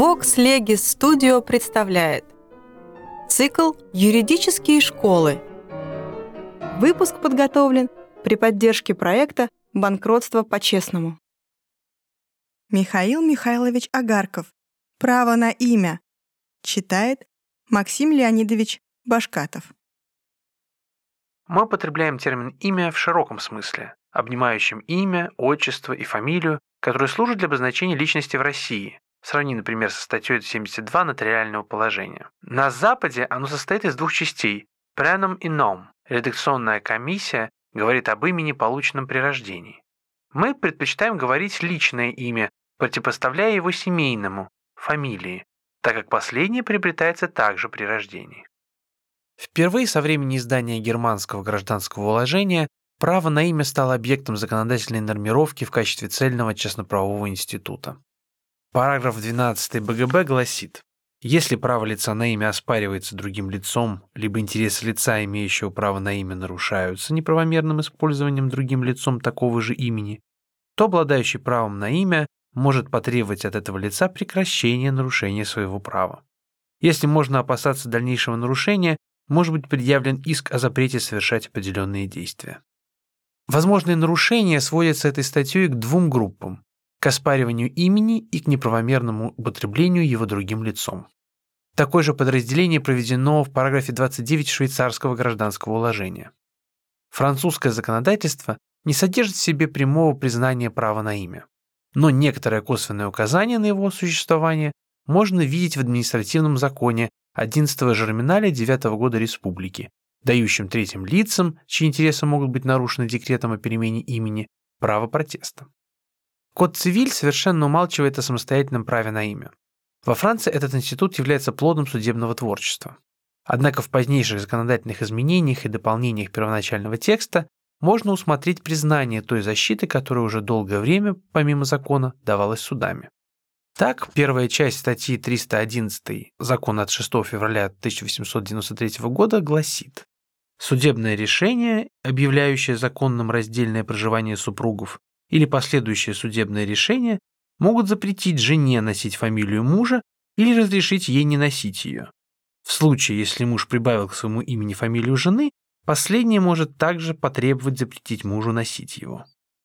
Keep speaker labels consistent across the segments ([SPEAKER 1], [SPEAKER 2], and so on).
[SPEAKER 1] Vox Legis Studio представляет цикл «Юридические школы». Выпуск подготовлен при поддержке проекта «Банкротство по-честному». Михаил Михайлович Агарков. «Право на имя». Читает Максим Леонидович Башкатов.
[SPEAKER 2] Мы употребляем термин «имя» в широком смысле, обнимающем имя, отчество и фамилию, которые служат для обозначения личности в России. Сравни, например, со статьей 72 нотариального положения. На Западе оно состоит из двух частей – преном и ном. Редакционная комиссия говорит об имени, полученном при рождении. Мы предпочитаем говорить личное имя, противопоставляя его семейному, фамилии, так как последнее приобретается также при рождении. Впервые со времени издания германского гражданского уложения право на имя стало объектом законодательной нормировки в качестве цельного частноправового института. Параграф 12 БГБ гласит, если право лица на имя оспаривается другим лицом, либо интересы лица, имеющего право на имя, нарушаются неправомерным использованием другим лицом такого же имени, то обладающий правом на имя может потребовать от этого лица прекращения нарушения своего права. Если можно опасаться дальнейшего нарушения, может быть предъявлен иск о запрете совершать определенные действия. Возможные нарушения сводятся этой статьей к двум группам к оспариванию имени и к неправомерному употреблению его другим лицом. Такое же подразделение проведено в параграфе 29 швейцарского гражданского уложения. Французское законодательство не содержит в себе прямого признания права на имя, но некоторое косвенное указание на его существование можно видеть в административном законе 11 Жерминаля 9 года Республики, дающем третьим лицам, чьи интересы могут быть нарушены декретом о перемене имени, право протеста. Код цивиль совершенно умалчивает о самостоятельном праве на имя. Во Франции этот институт является плодом судебного творчества. Однако в позднейших законодательных изменениях и дополнениях первоначального текста можно усмотреть признание той защиты, которая уже долгое время, помимо закона, давалась судами. Так, первая часть статьи 311 Закона от 6 февраля 1893 года гласит «Судебное решение, объявляющее законным раздельное проживание супругов, или последующее судебное решение могут запретить жене носить фамилию мужа или разрешить ей не носить ее. В случае, если муж прибавил к своему имени фамилию жены, последняя может также потребовать запретить мужу носить его.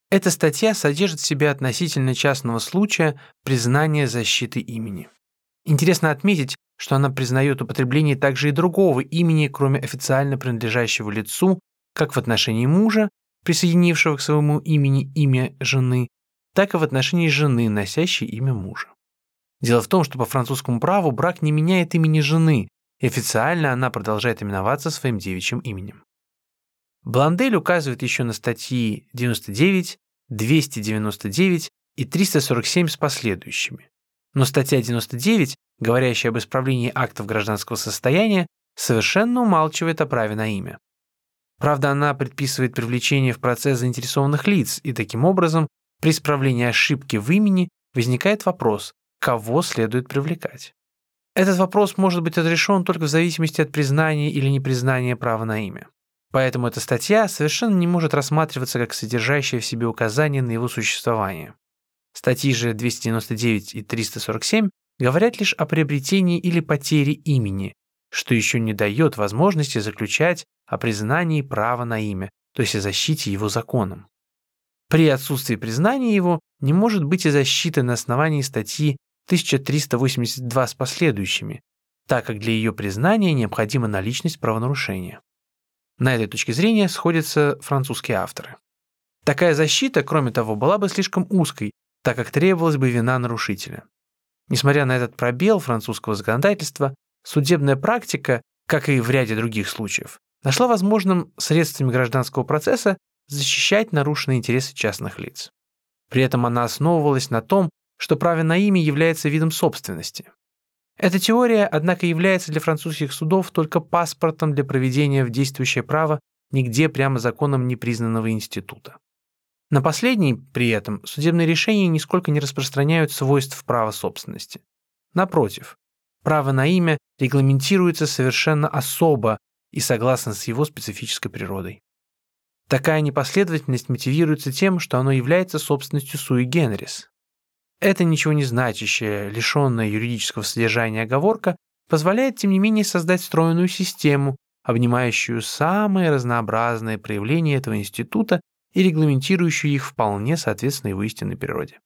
[SPEAKER 2] Эта статья содержит в себе относительно частного случая признание защиты имени. Интересно отметить, что она признает употребление также и другого имени, кроме официально принадлежащего лицу, как в отношении мужа, присоединившего к своему имени имя жены, так и в отношении жены, носящей имя мужа. Дело в том, что по французскому праву брак не меняет имени жены, и официально она продолжает именоваться своим девичьим именем. Бландель указывает еще на статьи 99, 299 и 347 с последующими. Но статья 99, говорящая об исправлении актов гражданского состояния, совершенно умалчивает о праве на имя. Правда, она предписывает привлечение в процесс заинтересованных лиц, и таким образом при исправлении ошибки в имени возникает вопрос, кого следует привлекать. Этот вопрос может быть разрешен только в зависимости от признания или непризнания права на имя. Поэтому эта статья совершенно не может рассматриваться как содержащая в себе указание на его существование. Статьи же 299 и 347 говорят лишь о приобретении или потере имени, что еще не дает возможности заключать о признании права на имя, то есть о защите его законом. При отсутствии признания его не может быть и защиты на основании статьи 1382 с последующими, так как для ее признания необходима наличность правонарушения. На этой точке зрения сходятся французские авторы. Такая защита, кроме того, была бы слишком узкой, так как требовалась бы вина нарушителя. Несмотря на этот пробел французского законодательства, судебная практика, как и в ряде других случаев, нашла возможным средствами гражданского процесса защищать нарушенные интересы частных лиц. При этом она основывалась на том, что право на имя является видом собственности. Эта теория, однако, является для французских судов только паспортом для проведения в действующее право нигде прямо законом не признанного института. На последний, при этом, судебные решения нисколько не распространяют свойств права собственности. Напротив, право на имя регламентируется совершенно особо и согласно с его специфической природой. Такая непоследовательность мотивируется тем, что оно является собственностью суи генерис. Эта ничего не значащая, лишенная юридического содержания оговорка позволяет, тем не менее, создать стройную систему, обнимающую самые разнообразные проявления этого института и регламентирующую их вполне соответственно его истинной природе.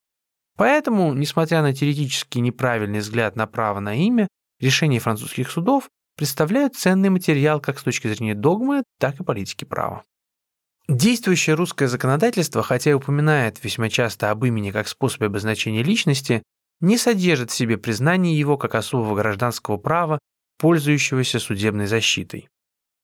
[SPEAKER 2] Поэтому, несмотря на теоретически неправильный взгляд на право на имя, решения французских судов представляют ценный материал как с точки зрения догмы, так и политики права. Действующее русское законодательство, хотя и упоминает весьма часто об имени как способе обозначения личности, не содержит в себе признание его как особого гражданского права, пользующегося судебной защитой.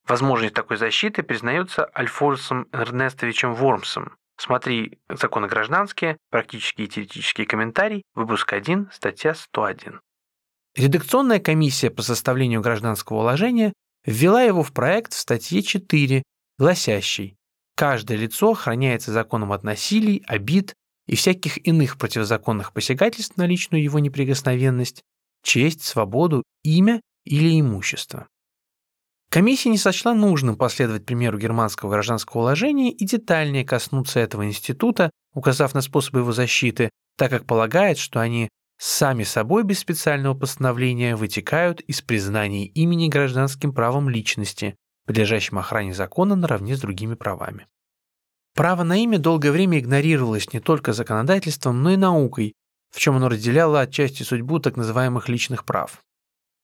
[SPEAKER 2] Возможность такой защиты признается Альфонсом Эрнестовичем Вормсом. Смотри «Законы гражданские. Практические и теоретические комментарий», выпуск 1, статья 101. Редакционная комиссия по составлению гражданского уложения ввела его в проект в статье 4, гласящей Каждое лицо охраняется законом от насилий, обид и всяких иных противозаконных посягательств на личную его неприкосновенность, честь, свободу, имя или имущество. Комиссия не сочла нужным последовать примеру германского гражданского уложения и детальнее коснуться этого института, указав на способы его защиты, так как полагает, что они сами собой без специального постановления вытекают из признания имени гражданским правом личности, подлежащим охране закона наравне с другими правами. Право на имя долгое время игнорировалось не только законодательством, но и наукой, в чем оно разделяло отчасти судьбу так называемых личных прав.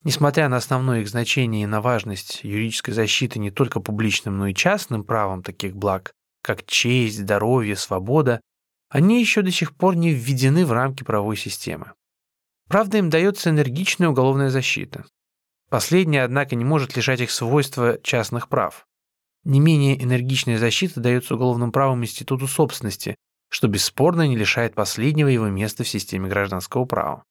[SPEAKER 2] Несмотря на основное их значение и на важность юридической защиты не только публичным, но и частным правом таких благ, как честь, здоровье, свобода, они еще до сих пор не введены в рамки правовой системы. Правда, им дается энергичная уголовная защита. Последняя, однако, не может лишать их свойства частных прав. Не менее энергичная защита дается уголовным правом институту собственности, что бесспорно не лишает последнего его места в системе гражданского права.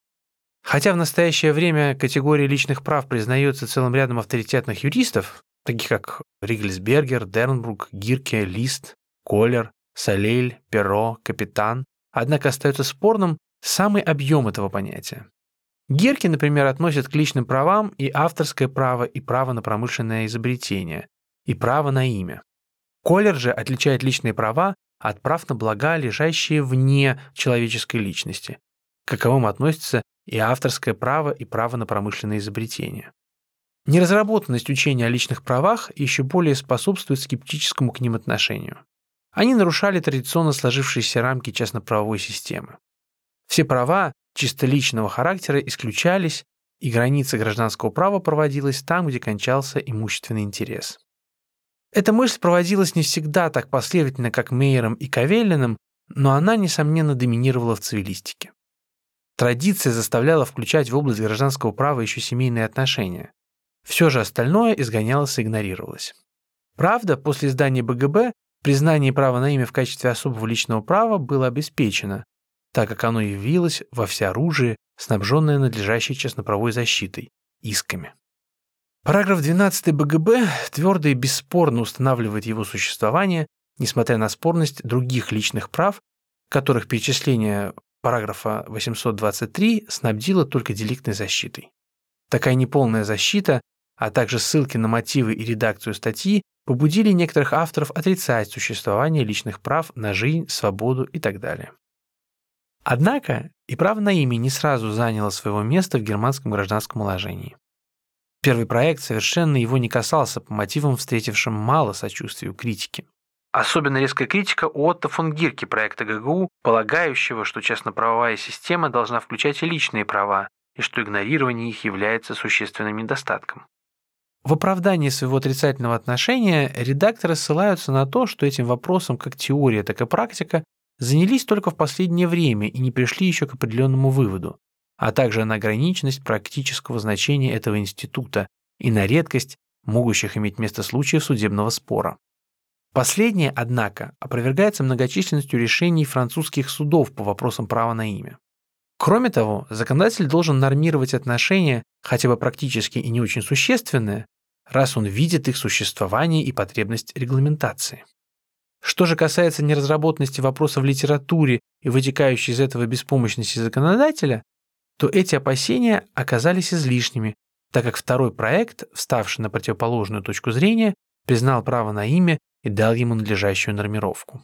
[SPEAKER 2] Хотя в настоящее время категория личных прав признается целым рядом авторитетных юристов, таких как Ригельсбергер, Дернбрук, Гирке, Лист, Коллер, Салейль, Перро, Капитан, однако остается спорным самый объем этого понятия. Герки, например, относят к личным правам и авторское право, и право на промышленное изобретение, и право на имя. Коллер же отличает личные права от прав на блага, лежащие вне человеческой личности. К каковым относятся и авторское право, и право на промышленное изобретение. Неразработанность учения о личных правах еще более способствует скептическому к ним отношению. Они нарушали традиционно сложившиеся рамки частно-правовой системы. Все права, чисто личного характера исключались, и граница гражданского права проводилась там, где кончался имущественный интерес. Эта мысль проводилась не всегда так последовательно, как Мейером и Кавеллиным, но она, несомненно, доминировала в цивилистике. Традиция заставляла включать в область гражданского права еще семейные отношения. Все же остальное изгонялось и игнорировалось. Правда, после издания БГБ признание права на имя в качестве особого личного права было обеспечено, так как оно явилось во всеоружии, снабженное надлежащей частноправой защитой, исками. Параграф 12 БГБ твердо и бесспорно устанавливает его существование, несмотря на спорность других личных прав, которых перечисление параграфа 823 снабдило только деликтной защитой. Такая неполная защита, а также ссылки на мотивы и редакцию статьи побудили некоторых авторов отрицать существование личных прав на жизнь, свободу и так далее. Однако и право на имя не сразу заняло своего места в германском гражданском уложении. Первый проект совершенно его не касался по мотивам, встретившим мало сочувствия у критики. Особенно резкая критика у Отто фон Гирки проекта ГГУ, полагающего, что частно-правовая система должна включать и личные права, и что игнорирование их является существенным недостатком. В оправдании своего отрицательного отношения редакторы ссылаются на то, что этим вопросом как теория, так и практика занялись только в последнее время и не пришли еще к определенному выводу, а также на ограниченность практического значения этого института и на редкость могущих иметь место случаев судебного спора. Последнее, однако, опровергается многочисленностью решений французских судов по вопросам права на имя. Кроме того, законодатель должен нормировать отношения, хотя бы практически и не очень существенные, раз он видит их существование и потребность регламентации. Что же касается неразработанности вопроса в литературе и вытекающей из этого беспомощности законодателя, то эти опасения оказались излишними, так как второй проект, вставший на противоположную точку зрения, признал право на имя и дал ему надлежащую нормировку.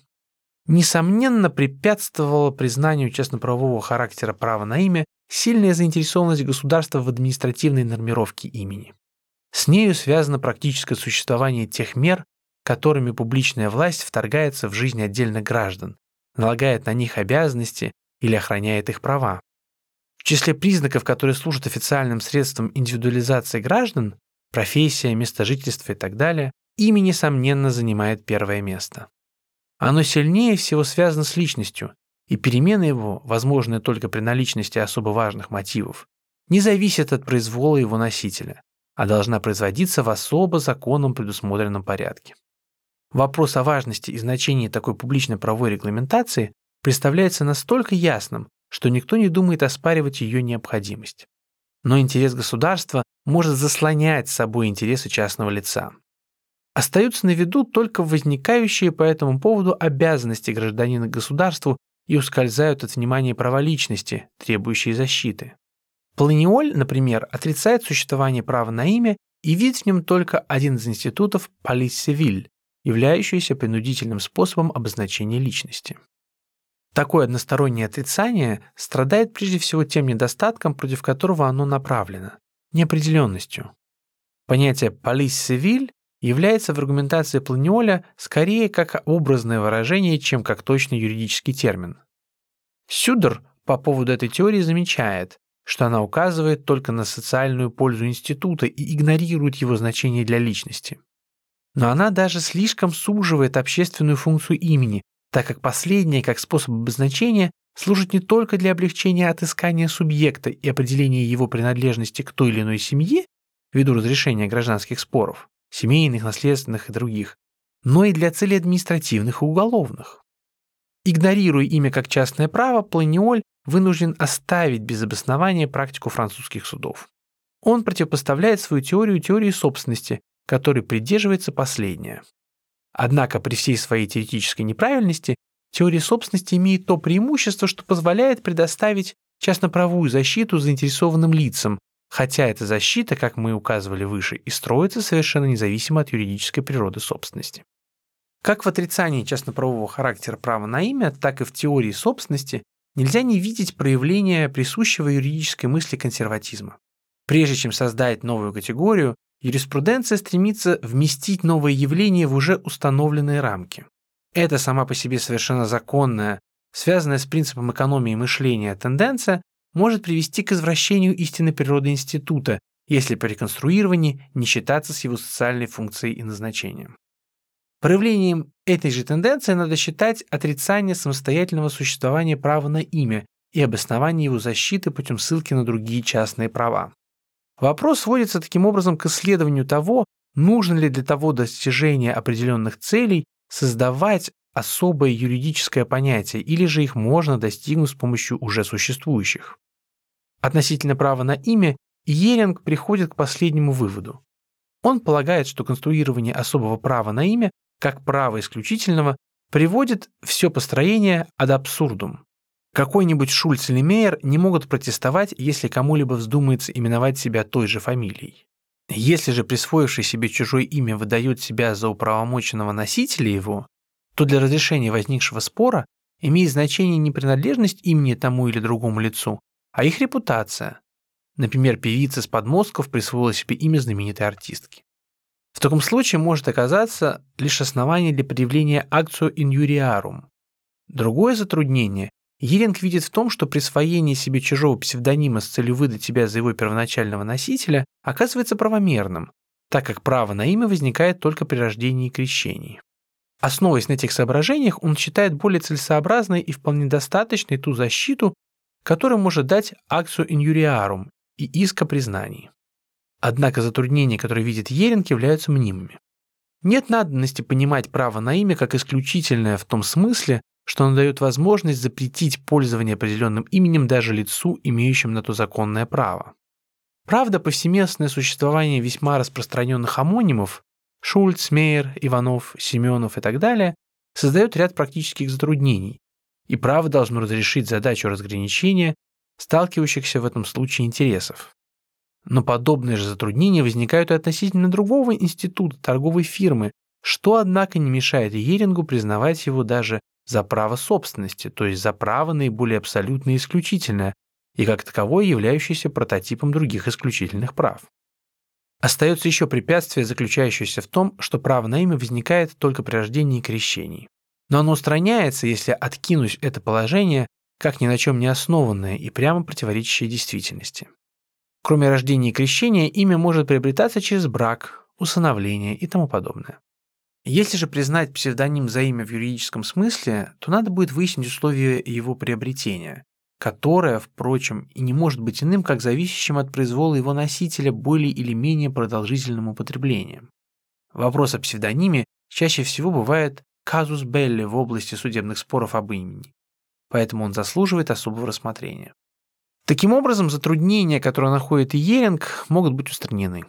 [SPEAKER 2] несомненно препятствовало признанию частноправового характера права на имя сильная заинтересованность государства в административной нормировке имени. С нею связано практическое существование тех мер, которыми публичная власть вторгается в жизнь отдельных граждан, налагает на них обязанности или охраняет их права. В числе признаков, которые служат официальным средством индивидуализации граждан, профессия, место жительства и так далее, имя, несомненно, занимает первое место. Оно сильнее всего связано с личностью, и перемена его, возможная только при наличности особо важных мотивов, не зависит от произвола его носителя, а должна производиться в особо законом предусмотренном порядке. Вопрос о важности и значении такой публичной правовой регламентации представляется настолько ясным, что никто не думает оспаривать ее необходимость. Но интерес государства может заслонять с собой интересы частного лица. Остаются на виду только возникающие по этому поводу обязанности гражданина государству и ускользают от внимания права личности, требующие защиты. Планиоль, например, отрицает существование права на имя и видит в нем только один из институтов полис-сивиль, являющийся принудительным способом обозначения личности. Такое одностороннее отрицание страдает прежде всего тем недостатком, против которого оно направлено – неопределенностью. Понятие «полис-сивиль» является в аргументации Планиоля скорее как образное выражение, чем как точный юридический термин. Сюдер по поводу этой теории замечает, что она указывает только на социальную пользу института и игнорирует его значение для личности. Но она даже слишком суживает общественную функцию имени, так как последнее, как способ обозначения, служит не только для облегчения отыскания субъекта и определения его принадлежности к той или иной семье, ввиду разрешения гражданских споров, семейных, наследственных и других, но и для целей административных и уголовных. Игнорируя имя как частное право, Планиоль вынужден оставить без обоснования практику французских судов. Он противопоставляет свою теорию теории собственности, которой придерживается последняя. Однако при всей своей теоретической неправильности теория собственности имеет то преимущество, что позволяет предоставить частноправовую защиту заинтересованным лицам, хотя эта защита, как мы указывали выше, и строится совершенно независимо от юридической природы собственности. Как в отрицании частноправового характера права на имя, так и в теории собственности нельзя не видеть проявления присущего юридической мысли консерватизма. Прежде чем создать новую категорию, юриспруденция стремится вместить новое явление в уже установленные рамки. Это сама по себе совершенно законная, связанная с принципом экономии мышления тенденция может привести к извращению истинной природы института, если при реконструировании не считаться с его социальной функцией и назначением. Проявлением этой же тенденции надо считать отрицание самостоятельного существования права на имя и обоснование его защиты путем ссылки на другие частные права. Вопрос сводится таким образом к исследованию того, нужно ли для того достижения определенных целей создавать особое юридическое понятие, или же их можно достигнуть с помощью уже существующих. Относительно права на имя Йеринг приходит к последнему выводу. Он полагает, что конструирование особого права на имя, как права исключительного, приводит все построение ad абсурдум. Какой-нибудь Шульц или Мейер не могут протестовать, если кому-либо вздумается именовать себя той же фамилией. Если же присвоивший себе чужое имя выдает себя за управомоченного носителя его, то для разрешения возникшего спора имеет значение не принадлежность имени тому или другому лицу, а их репутация. Например, певица с подмостков присвоила себе имя знаменитой артистки. В таком случае может оказаться лишь основание для предъявления акцию инюриарум. Другое затруднение Еринг видит в том, что присвоение себе чужого псевдонима с целью выдать себя за его первоначального носителя оказывается правомерным, так как право на имя возникает только при рождении и крещении. Основываясь на этих соображениях, он считает более целесообразной и вполне достаточной ту защиту, который может дать акцию инюриарум и иск о признании. Однако затруднения, которые видит Еринг, являются мнимыми. Нет надобности понимать право на имя как исключительное в том смысле, что оно дает возможность запретить пользование определенным именем даже лицу, имеющим на то законное право. Правда, повсеместное существование весьма распространенных амонимов Шульц, Мейер, Иванов, Семенов и так далее создает ряд практических затруднений, и право должно разрешить задачу разграничения сталкивающихся в этом случае интересов. Но подобные же затруднения возникают и относительно другого института торговой фирмы, что, однако, не мешает Ерингу признавать его даже за право собственности, то есть за право наиболее абсолютное и исключительное, и как таковое являющееся прототипом других исключительных прав. Остается еще препятствие, заключающееся в том, что право на имя возникает только при рождении и крещении. Но оно устраняется, если откинуть это положение как ни на чем не основанное и прямо противоречащее действительности. Кроме рождения и крещения, имя может приобретаться через брак, усыновление и тому подобное. Если же признать псевдоним за имя в юридическом смысле, то надо будет выяснить условия его приобретения, которое, впрочем, и не может быть иным, как зависящим от произвола его носителя более или менее продолжительным употреблением. Вопрос о псевдониме чаще всего бывает казус белли в области судебных споров об имени, поэтому он заслуживает особого рассмотрения. Таким образом, затруднения, которые находит Иеринг, могут быть устранены.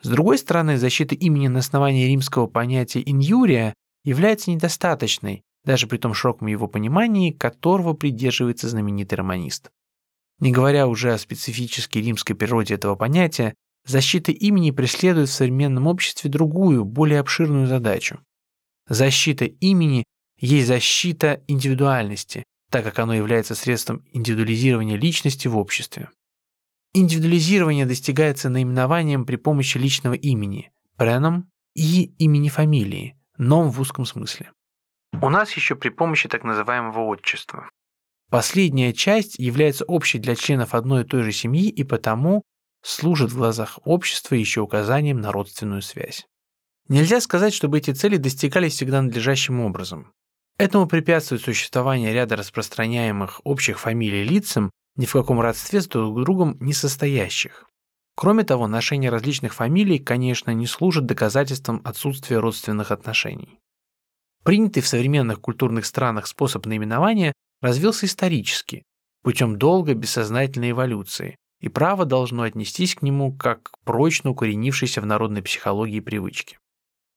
[SPEAKER 2] С другой стороны, защита имени на основании римского понятия «иньюрия» является недостаточной, даже при том широком его понимании, которого придерживается знаменитый романист. Не говоря уже о специфической римской природе этого понятия, защита имени преследует в современном обществе другую, более обширную задачу. Защита имени есть защита индивидуальности, так как оно является средством индивидуализирования личности в обществе. Индивидуализирование достигается наименованием при помощи личного имени, преном и имени фамилии, ном в узком смысле. У нас еще при помощи так называемого отчества. Последняя часть является общей для членов одной и той же семьи и потому служит в глазах общества еще указанием на родственную связь. Нельзя сказать, чтобы эти цели достигались всегда надлежащим образом. Этому препятствует существование ряда распространяемых общих фамилий лицам, ни в каком родстве с друг другом не состоящих. Кроме того, ношение различных фамилий, конечно, не служит доказательством отсутствия родственных отношений. Принятый в современных культурных странах способ наименования развился исторически, путем долгой бессознательной эволюции, и право должно отнестись к нему как к прочно укоренившейся в народной психологии привычке.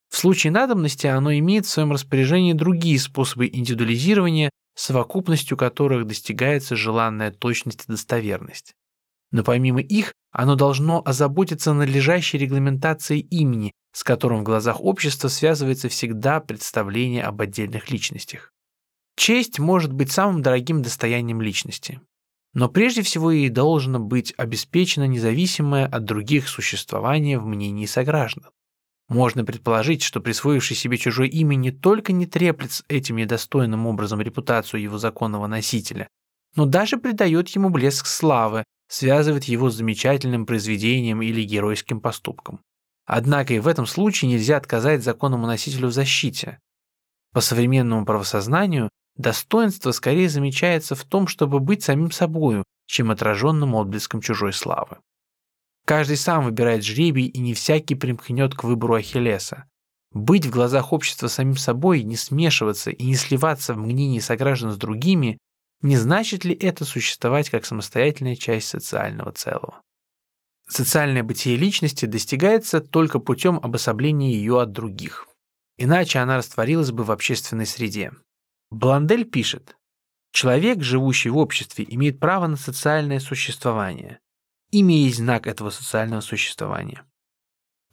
[SPEAKER 2] В случае надобности оно имеет в своем распоряжении другие способы индивидуализирования, совокупностью которых достигается желанная точность и достоверность. Но помимо их, оно должно озаботиться надлежащей регламентацией имени, с которым в глазах общества связывается всегда представление об отдельных личностях. Честь может быть самым дорогим достоянием личности. Но прежде всего ей должно быть обеспечено независимое от других существование в мнении сограждан. Можно предположить, что присвоивший себе чужое имя не только не треплет этим недостойным образом репутацию его законного носителя, но даже придает ему блеск славы, связывает его с замечательным произведением или геройским поступком. Однако и в этом случае нельзя отказать законному носителю в защите. По современному правосознанию достоинство скорее замечается в том, чтобы быть самим собою, чем отраженным отблеском чужой славы. Каждый сам выбирает жребий, и не всякий примкнет к выбору Ахиллеса. Быть в глазах общества самим собой, не смешиваться и не сливаться в мнении сограждан с другими, не значит ли это существовать как самостоятельная часть социального целого? Социальное бытие личности достигается только путем обособления ее от других. Иначе она растворилась бы в общественной среде. Бландель пишет, «Человек, живущий в обществе, имеет право на социальное существование. Имя есть знак этого социального существования.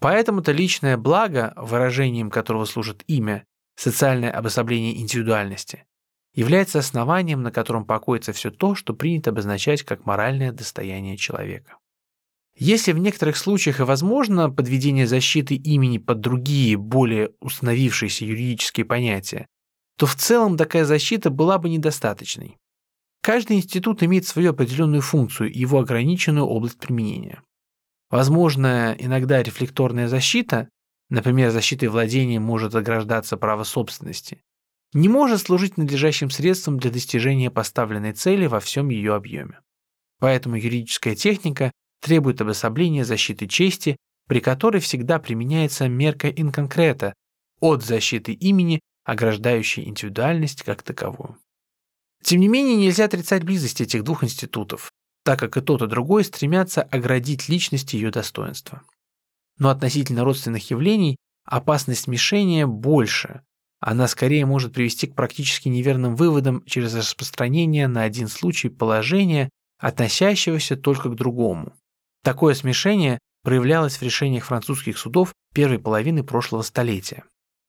[SPEAKER 2] Поэтому-то личное благо, выражением которого служит имя, социальное обособление индивидуальности, является основанием, на котором покоится все то, что принято обозначать как моральное достояние человека. Если в некоторых случаях и возможно подведение защиты имени под другие, более установившиеся юридические понятия, то в целом такая защита была бы недостаточной. Каждый институт имеет свою определенную функцию и его ограниченную область применения. Возможно, иногда рефлекторная защита, например, защитой владения может ограждаться право собственности, не может служить надлежащим средством для достижения поставленной цели во всем ее объеме. Поэтому юридическая техника требует обособления защиты чести, при которой всегда применяется мерка инконкрета от защиты имени, ограждающей индивидуальность как таковую. Тем не менее, нельзя отрицать близость этих двух институтов, так как и тот, и другой стремятся оградить личность ее достоинство. Но относительно родственных явлений опасность смешения больше. Она скорее может привести к практически неверным выводам через распространение на один случай положения, относящегося только к другому. Такое смешение проявлялось в решениях французских судов первой половины прошлого столетия.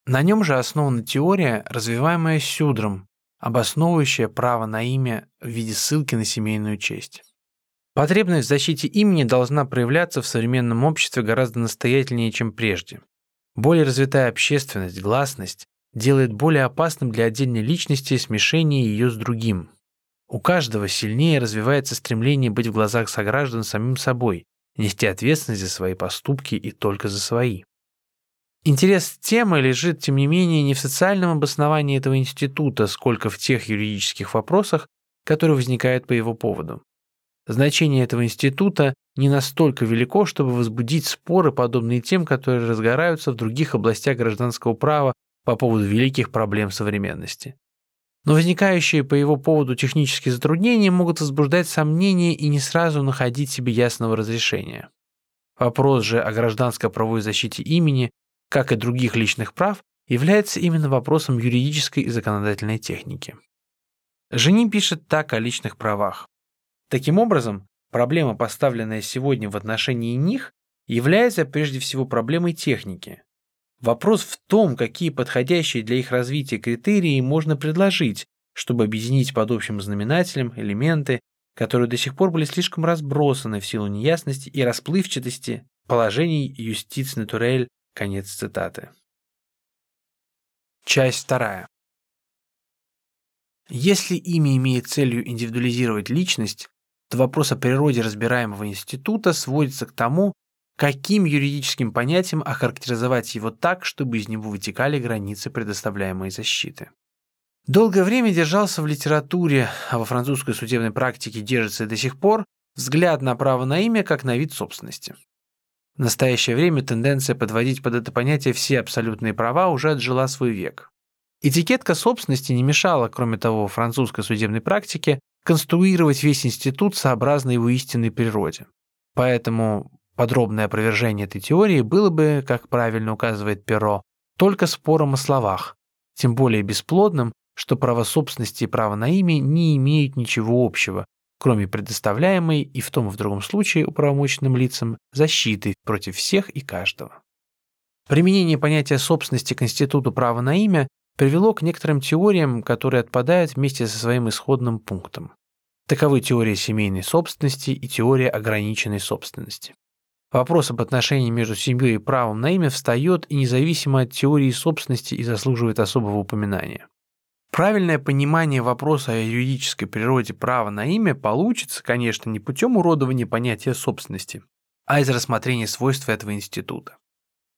[SPEAKER 2] На нем же основана теория, развиваемая Сюдром, обосновывающая право на имя в виде ссылки на семейную честь. Потребность в защите имени должна проявляться в современном обществе гораздо настоятельнее, чем прежде. Более развитая общественность, гласность делает более опасным для отдельной личности смешение ее с другим. У каждого сильнее развивается стремление быть в глазах сограждан самим собой, нести ответственность за свои поступки и только за свои. Интерес темы лежит, тем не менее, не в социальном обосновании этого института, сколько в тех юридических вопросах, которые возникают по его поводу. Значение этого института не настолько велико, чтобы возбудить споры, подобные тем, которые разгораются в других областях гражданского права по поводу великих проблем современности. Но возникающие по его поводу технические затруднения могут возбуждать сомнения и не сразу находить себе ясного разрешения. Вопрос же о гражданско-правовой защите имени как и других личных прав, является именно вопросом юридической и законодательной техники. Жени пишет так о личных правах. Таким образом, проблема, поставленная сегодня в отношении них, является прежде всего проблемой техники. Вопрос в том, какие подходящие для их развития критерии можно предложить, чтобы объединить под общим знаменателем элементы, которые до сих пор были слишком разбросаны в силу неясности и расплывчатости положений юстиц натурель Конец цитаты. Часть вторая. Если имя имеет целью индивидуализировать личность, то вопрос о природе разбираемого института сводится к тому, каким юридическим понятием охарактеризовать его так, чтобы из него вытекали границы предоставляемой защиты. Долгое время держался в литературе, а во французской судебной практике держится и до сих пор, взгляд на право на имя как на вид собственности. В настоящее время тенденция подводить под это понятие все абсолютные права уже отжила свой век. Этикетка собственности не мешала, кроме того, французской судебной практике конструировать весь институт сообразно его истинной природе. Поэтому подробное опровержение этой теории было бы, как правильно указывает Перро, только спором о словах, тем более бесплодным, что право собственности и право на имя не имеют ничего общего, кроме предоставляемой и в том и в другом случае управомоченным лицам защиты против всех и каждого. Применение понятия собственности к институту права на имя привело к некоторым теориям, которые отпадают вместе со своим исходным пунктом. Таковы теория семейной собственности и теория ограниченной собственности. Вопрос об отношении между семьей и правом на имя встает и независимо от теории собственности и заслуживает особого упоминания. Правильное понимание вопроса о юридической природе права на имя получится, конечно, не путем уродования понятия собственности, а из рассмотрения свойств этого института.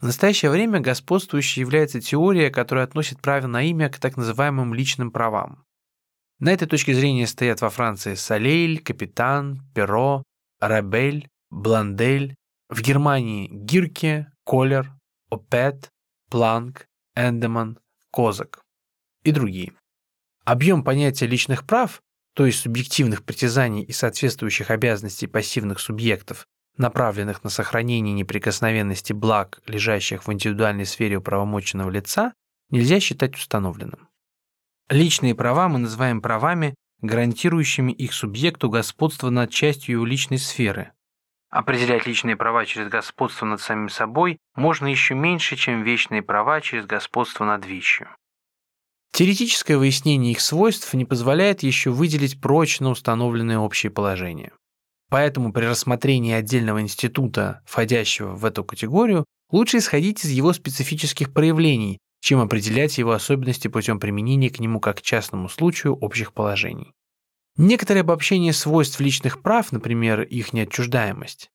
[SPEAKER 2] В настоящее время господствующей является теория, которая относит право на имя к так называемым личным правам. На этой точке зрения стоят во Франции Салейль, Капитан, Перо, Рабель, Бландель, в Германии Гирке, Колер, Опет, Планк, Эндеман, Козак и другие. Объем понятия личных прав, то есть субъективных притязаний и соответствующих обязанностей пассивных субъектов, направленных на сохранение неприкосновенности благ, лежащих в индивидуальной сфере управомоченного лица, нельзя считать установленным. Личные права мы называем правами, гарантирующими их субъекту господство над частью его личной сферы. Определять личные права через господство над самим собой можно еще меньше, чем вечные права через господство над вещью. Теоретическое выяснение их свойств не позволяет еще выделить прочно установленные общие положения. Поэтому при рассмотрении отдельного института, входящего в эту категорию, лучше исходить из его специфических проявлений, чем определять его особенности путем применения к нему как к частному случаю общих положений. Некоторое обобщение свойств личных прав, например, их неотчуждаемость,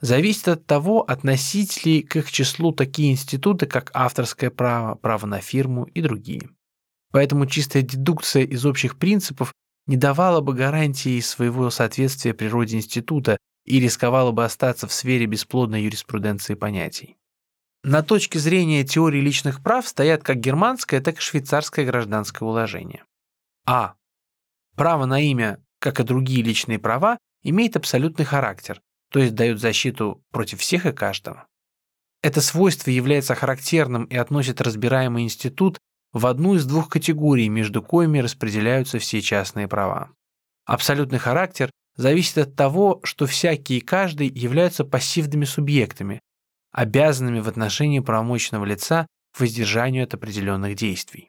[SPEAKER 2] зависит от того, относить ли к их числу такие институты, как авторское право, право на фирму и другие. Поэтому чистая дедукция из общих принципов не давала бы гарантии своего соответствия природе института и рисковала бы остаться в сфере бесплодной юриспруденции понятий. На точке зрения теории личных прав стоят как германское, так и швейцарское гражданское уложение. А. Право на имя, как и другие личные права, имеет абсолютный характер, то есть дает защиту против всех и каждого. Это свойство является характерным и относит разбираемый институт в одну из двух категорий, между коими распределяются все частные права. Абсолютный характер зависит от того, что всякий и каждый являются пассивными субъектами, обязанными в отношении правомочного лица к воздержанию от определенных действий.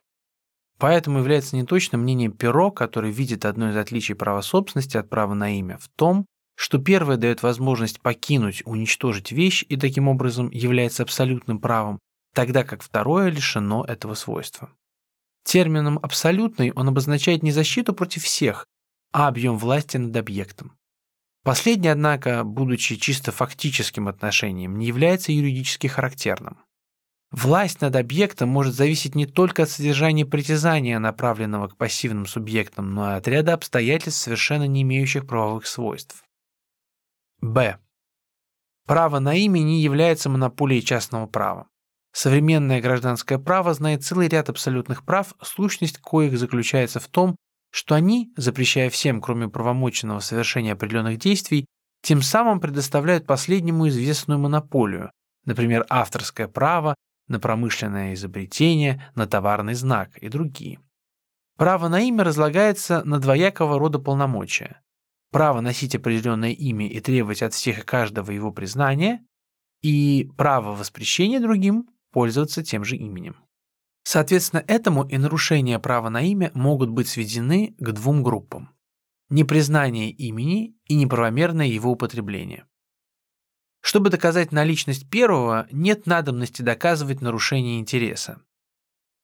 [SPEAKER 2] Поэтому является неточным мнение Перо, который видит одно из отличий права собственности от права на имя в том, что первое дает возможность покинуть, уничтожить вещь и таким образом является абсолютным правом, тогда как второе лишено этого свойства. Термином «абсолютный» он обозначает не защиту против всех, а объем власти над объектом. Последний, однако, будучи чисто фактическим отношением, не является юридически характерным. Власть над объектом может зависеть не только от содержания притязания, направленного к пассивным субъектам, но и от ряда обстоятельств, совершенно не имеющих правовых свойств. Б. Право на имя не является монополией частного права. Современное гражданское право знает целый ряд абсолютных прав, сущность коих заключается в том, что они, запрещая всем, кроме правомоченного совершения определенных действий, тем самым предоставляют последнему известную монополию, например, авторское право на промышленное изобретение, на товарный знак и другие. Право на имя разлагается на двоякого рода полномочия. Право носить определенное имя и требовать от всех и каждого его признания, и право воспрещения другим пользоваться тем же именем. Соответственно, этому и нарушения права на имя могут быть сведены к двум группам – непризнание имени и неправомерное его употребление. Чтобы доказать наличность первого, нет надобности доказывать нарушение интереса.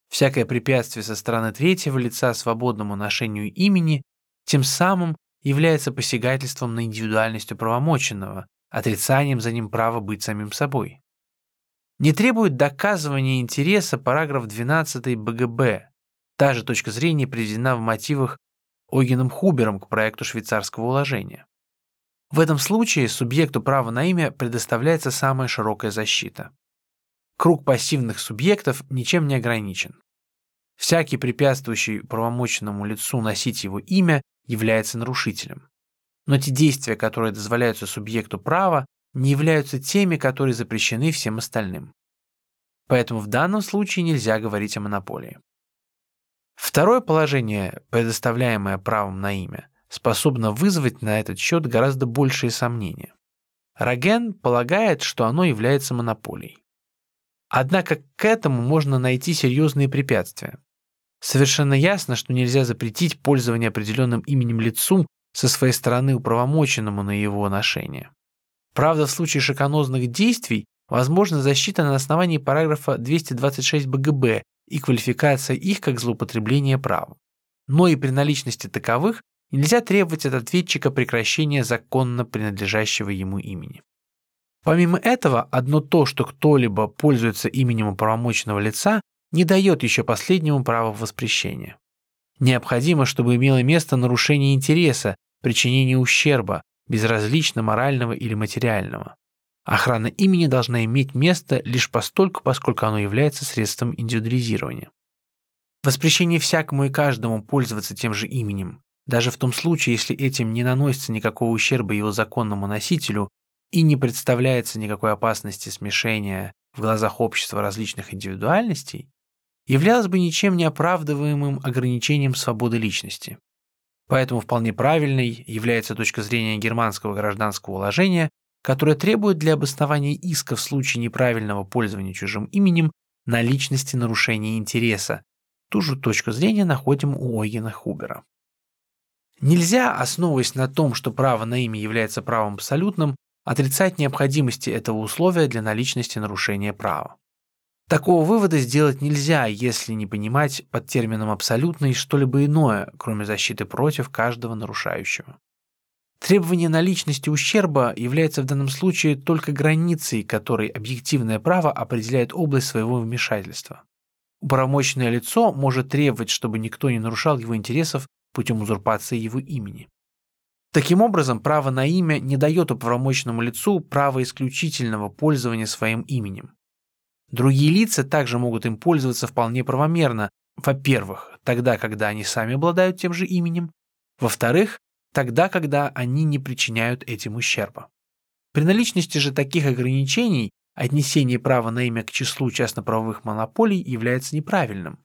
[SPEAKER 2] Всякое препятствие со стороны третьего лица свободному ношению имени тем самым является посягательством на индивидуальность управомоченного, отрицанием за ним права быть самим собой не требует доказывания интереса параграф 12 БГБ. Та же точка зрения приведена в мотивах Ойгеном Хубером к проекту швейцарского уложения. В этом случае субъекту права на имя предоставляется самая широкая защита. Круг пассивных субъектов ничем не ограничен. Всякий препятствующий правомочному лицу носить его имя является нарушителем. Но те действия, которые дозволяются субъекту права, не являются теми, которые запрещены всем остальным. Поэтому в данном случае нельзя говорить о монополии. Второе положение, предоставляемое правом на имя, способно вызвать на этот счет гораздо большие сомнения. Роген полагает, что оно является монополией. Однако к этому можно найти серьезные препятствия. Совершенно ясно, что нельзя запретить пользование определенным именем лицу со своей стороны управомоченному на его ношение. Правда, в случае шиканозных действий возможна защита на основании параграфа 226 БГБ и квалификация их как злоупотребление правом. Но и при наличности таковых нельзя требовать от ответчика прекращения законно принадлежащего ему имени. Помимо этого, одно то, что кто-либо пользуется именем уполномоченного лица, не дает еще последнему право воспрещения. Необходимо, чтобы имело место нарушение интереса, причинение ущерба, безразлично морального или материального. Охрана имени должна иметь место лишь постольку, поскольку оно является средством индивидуализирования. Воспрещение всякому и каждому пользоваться тем же именем, даже в том случае, если этим не наносится никакого ущерба его законному носителю и не представляется никакой опасности смешения в глазах общества различных индивидуальностей, являлось бы ничем не оправдываемым ограничением свободы личности. Поэтому вполне правильной является точка зрения германского гражданского уложения, которое требует для обоснования иска в случае неправильного пользования чужим именем наличности нарушения интереса. Ту же точку зрения находим у Ойгена Хубера. Нельзя, основываясь на том, что право на имя является правом абсолютным, отрицать необходимости этого условия для наличности нарушения права. Такого вывода сделать нельзя, если не понимать под термином «абсолютный» что-либо иное, кроме защиты против каждого нарушающего. Требование наличности ущерба является в данном случае только границей, которой объективное право определяет область своего вмешательства. Управомоченное лицо может требовать, чтобы никто не нарушал его интересов путем узурпации его имени. Таким образом, право на имя не дает управомоченному лицу права исключительного пользования своим именем. Другие лица также могут им пользоваться вполне правомерно, во-первых, тогда, когда они сами обладают тем же именем, во-вторых, тогда, когда они не причиняют этим ущерба. При наличности же таких ограничений отнесение права на имя к числу частноправовых монополий является неправильным.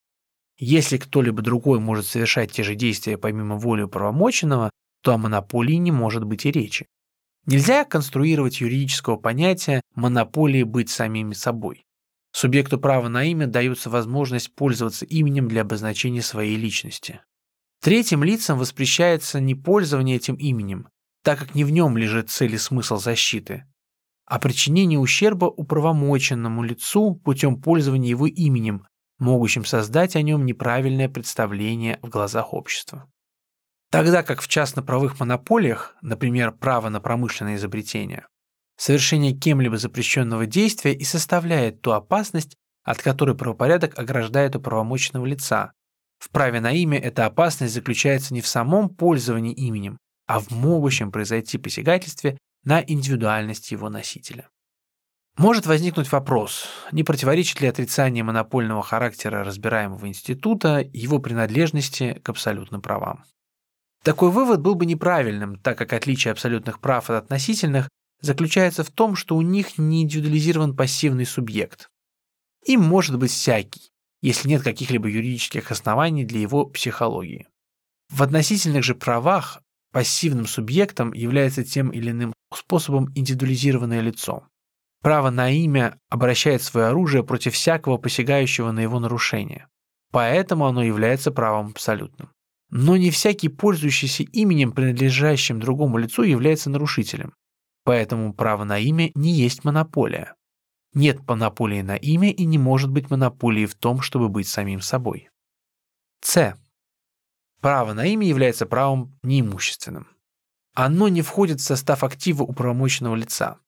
[SPEAKER 2] Если кто-либо другой может совершать те же действия помимо воли управомоченного, то о монополии не может быть и речи. Нельзя конструировать юридического понятия монополии быть самими собой. Субъекту права на имя дается возможность пользоваться именем для обозначения своей личности. Третьим лицам воспрещается не пользование этим именем, так как не в нем лежит цель и смысл защиты, а причинение ущерба управомоченному лицу путем пользования его именем, могущим создать о нем неправильное представление в глазах общества. Тогда как в частно-правовых монополиях, например, право на промышленное изобретение, Совершение кем-либо запрещенного действия и составляет ту опасность, от которой правопорядок ограждает у правомочного лица. В праве на имя эта опасность заключается не в самом пользовании именем, а в могущем произойти посягательстве на индивидуальность его носителя. Может возникнуть вопрос, не противоречит ли отрицание монопольного характера разбираемого института его принадлежности к абсолютным правам. Такой вывод был бы неправильным, так как отличие абсолютных прав от относительных заключается в том, что у них не индивидуализирован пассивный субъект. Им может быть всякий, если нет каких-либо юридических оснований для его психологии. В относительных же правах пассивным субъектом является тем или иным способом индивидуализированное лицо. Право на имя обращает свое оружие против всякого посягающего на его нарушение. Поэтому оно является правом абсолютным. Но не всякий, пользующийся именем, принадлежащим другому лицу, является нарушителем. Поэтому право на имя не есть монополия. Нет монополии на имя и не может быть монополии в том, чтобы быть самим собой. С. Право на имя является правом неимущественным. Оно не входит в состав актива управомоченного лица.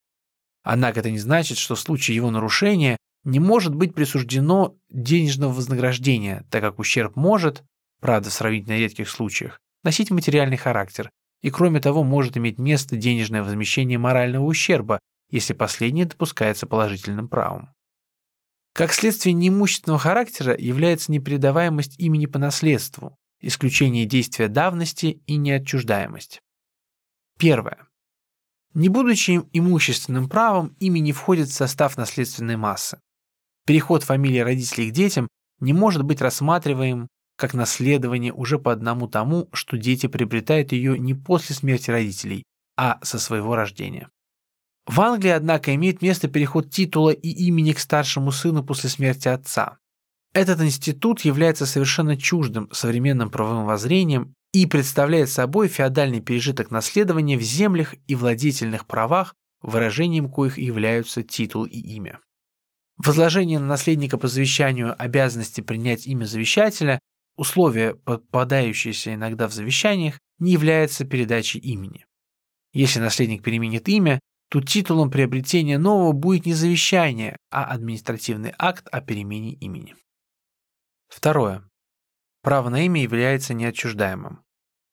[SPEAKER 2] Однако это не значит, что в случае его нарушения не может быть присуждено денежного вознаграждения, так как ущерб может, правда в сравнительно редких случаях, носить материальный характер и кроме того может иметь место денежное возмещение морального ущерба, если последнее допускается положительным правом. Как следствие неимущественного характера является непередаваемость имени по наследству, исключение действия давности и неотчуждаемость. Первое. Не будучи имущественным правом, имя не входит в состав наследственной массы. Переход фамилии родителей к детям не может быть рассматриваем как наследование уже по одному тому, что дети приобретают ее не после смерти родителей, а со своего рождения. В Англии, однако, имеет место переход титула и имени к старшему сыну после смерти отца. Этот институт является совершенно чуждым современным правовым воззрением и представляет собой феодальный пережиток наследования в землях и владетельных правах, выражением коих являются титул и имя. Возложение на наследника по завещанию обязанности принять имя завещателя Условие, попадающееся иногда в завещаниях, не является передачей имени. Если наследник переменит имя, то титулом приобретения нового будет не завещание, а административный акт о перемене имени. Второе. Право на имя является неотчуждаемым.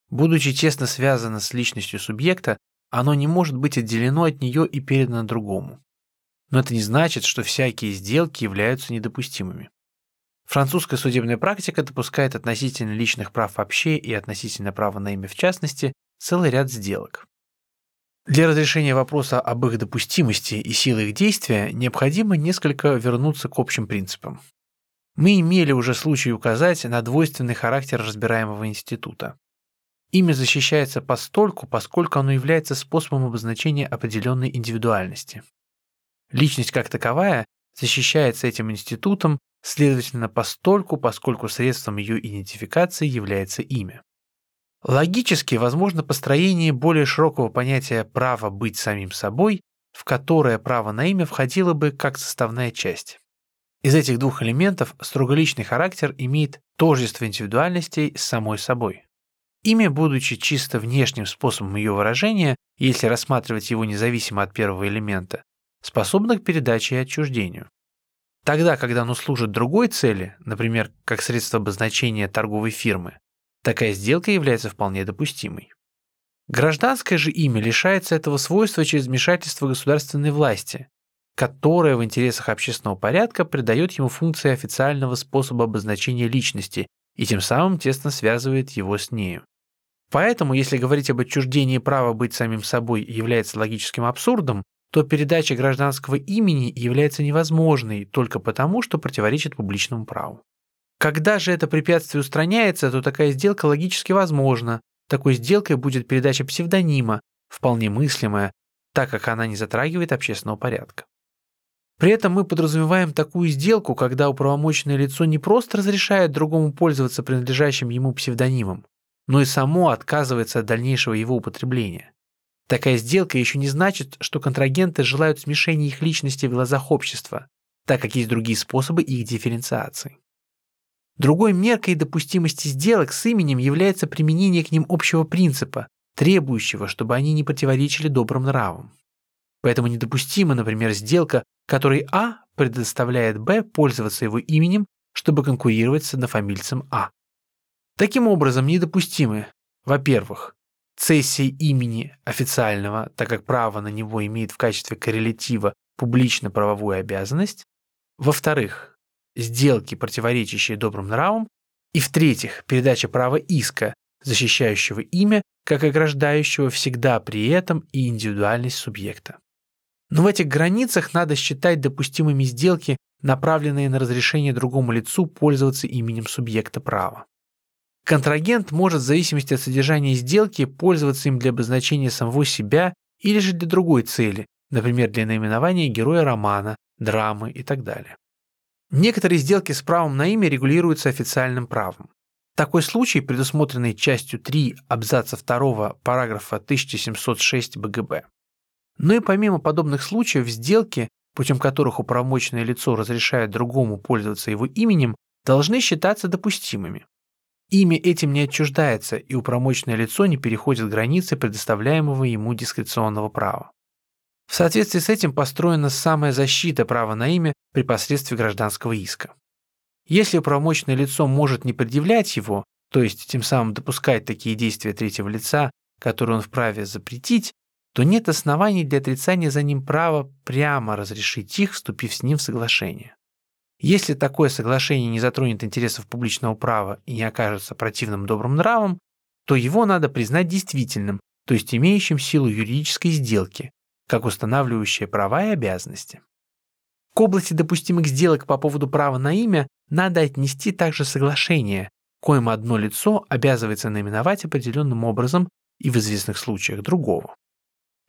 [SPEAKER 2] Будучи тесно связано с личностью субъекта, оно не может быть отделено от нее и передано другому. Но это не значит, что всякие сделки являются недопустимыми. Французская судебная практика допускает относительно личных прав вообще и относительно права на имя в частности целый ряд сделок. Для разрешения вопроса об их допустимости и силы их действия необходимо несколько вернуться к общим принципам. Мы имели уже случай указать на двойственный характер разбираемого института. Имя защищается постольку, поскольку оно является способом обозначения определенной индивидуальности. Личность как таковая защищается этим институтом следовательно, постольку, поскольку средством ее идентификации является имя. Логически возможно построение более широкого понятия права быть самим собой, в которое право на имя входило бы как составная часть. Из этих двух элементов строго личный характер имеет тождество индивидуальностей с самой собой. Имя, будучи чисто внешним способом ее выражения, если рассматривать его независимо от первого элемента, способно к передаче и отчуждению. Тогда, когда оно служит другой цели, например, как средство обозначения торговой фирмы, такая сделка является вполне допустимой. Гражданское же имя лишается этого свойства через вмешательство государственной власти, которая в интересах общественного порядка придает ему функции официального способа обозначения личности и тем самым тесно связывает его с нею. Поэтому, если говорить об отчуждении права быть самим собой является логическим абсурдом, то передача гражданского имени является невозможной только потому, что противоречит публичному праву. Когда же это препятствие устраняется, то такая сделка логически возможна. Такой сделкой будет передача псевдонима, вполне мыслимая, так как она не затрагивает общественного порядка. При этом мы подразумеваем такую сделку, когда управомоченное лицо не просто разрешает другому пользоваться принадлежащим ему псевдонимом, но и само отказывается от дальнейшего его употребления. Такая сделка еще не значит, что контрагенты желают смешения их личности в глазах общества, так как есть другие способы их дифференциации. Другой меркой допустимости сделок с именем является применение к ним общего принципа, требующего, чтобы они не противоречили добрым нравам. Поэтому недопустима, например, сделка, которой А предоставляет Б пользоваться его именем, чтобы конкурировать с однофамильцем А. Таким образом, недопустимы, во-первых, цессия имени официального, так как право на него имеет в качестве коррелятива публично-правовую обязанность, во-вторых, сделки, противоречащие добрым нравам, и в-третьих, передача права иска, защищающего имя, как ограждающего всегда при этом и индивидуальность субъекта. Но в этих границах надо считать допустимыми сделки, направленные на разрешение другому лицу пользоваться именем субъекта права. Контрагент может в зависимости от содержания сделки пользоваться им для обозначения самого себя или же для другой цели, например, для наименования героя романа, драмы и так далее. Некоторые сделки с правом на имя регулируются официальным правом. Такой случай, предусмотренный частью 3 абзаца 2 параграфа 1706 БГБ. Но и помимо подобных случаев, сделки, путем которых управомоченное лицо разрешает другому пользоваться его именем, должны считаться допустимыми. Имя этим не отчуждается, и управомоченное лицо не переходит границы предоставляемого ему дискреционного права. В соответствии с этим построена самая защита права на имя при посредстве гражданского иска. Если управомоченное лицо может не предъявлять его, то есть тем самым допускать такие действия третьего лица, которые он вправе запретить, то нет оснований для отрицания за ним права прямо разрешить их, вступив с ним в соглашение. Если такое соглашение не затронет интересов публичного права и не окажется противным добрым нравом, то его надо признать действительным, то есть имеющим силу юридической сделки, как устанавливающая права и обязанности. К области допустимых сделок по поводу права на имя надо отнести также соглашение, коим одно лицо обязывается наименовать определенным образом и в известных случаях другого.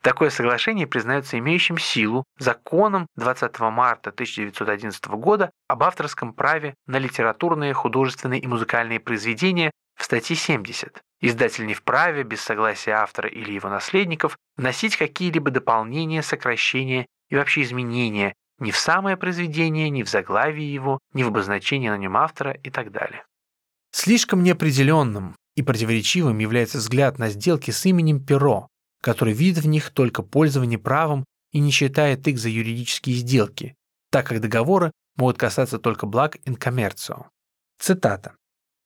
[SPEAKER 2] Такое соглашение признается имеющим силу законом 20 марта 1911 года об авторском праве на литературные, художественные и музыкальные произведения в статье 70. Издатель не вправе, без согласия автора или его наследников, вносить какие-либо дополнения, сокращения и вообще изменения ни в самое произведение, ни в заглавие его, ни в обозначение на нем автора и так далее. Слишком неопределенным и противоречивым является взгляд на сделки с именем Перо, который видит в них только пользование правом и не считает их за юридические сделки, так как договоры могут касаться только благ инкоммерцио. Цитата.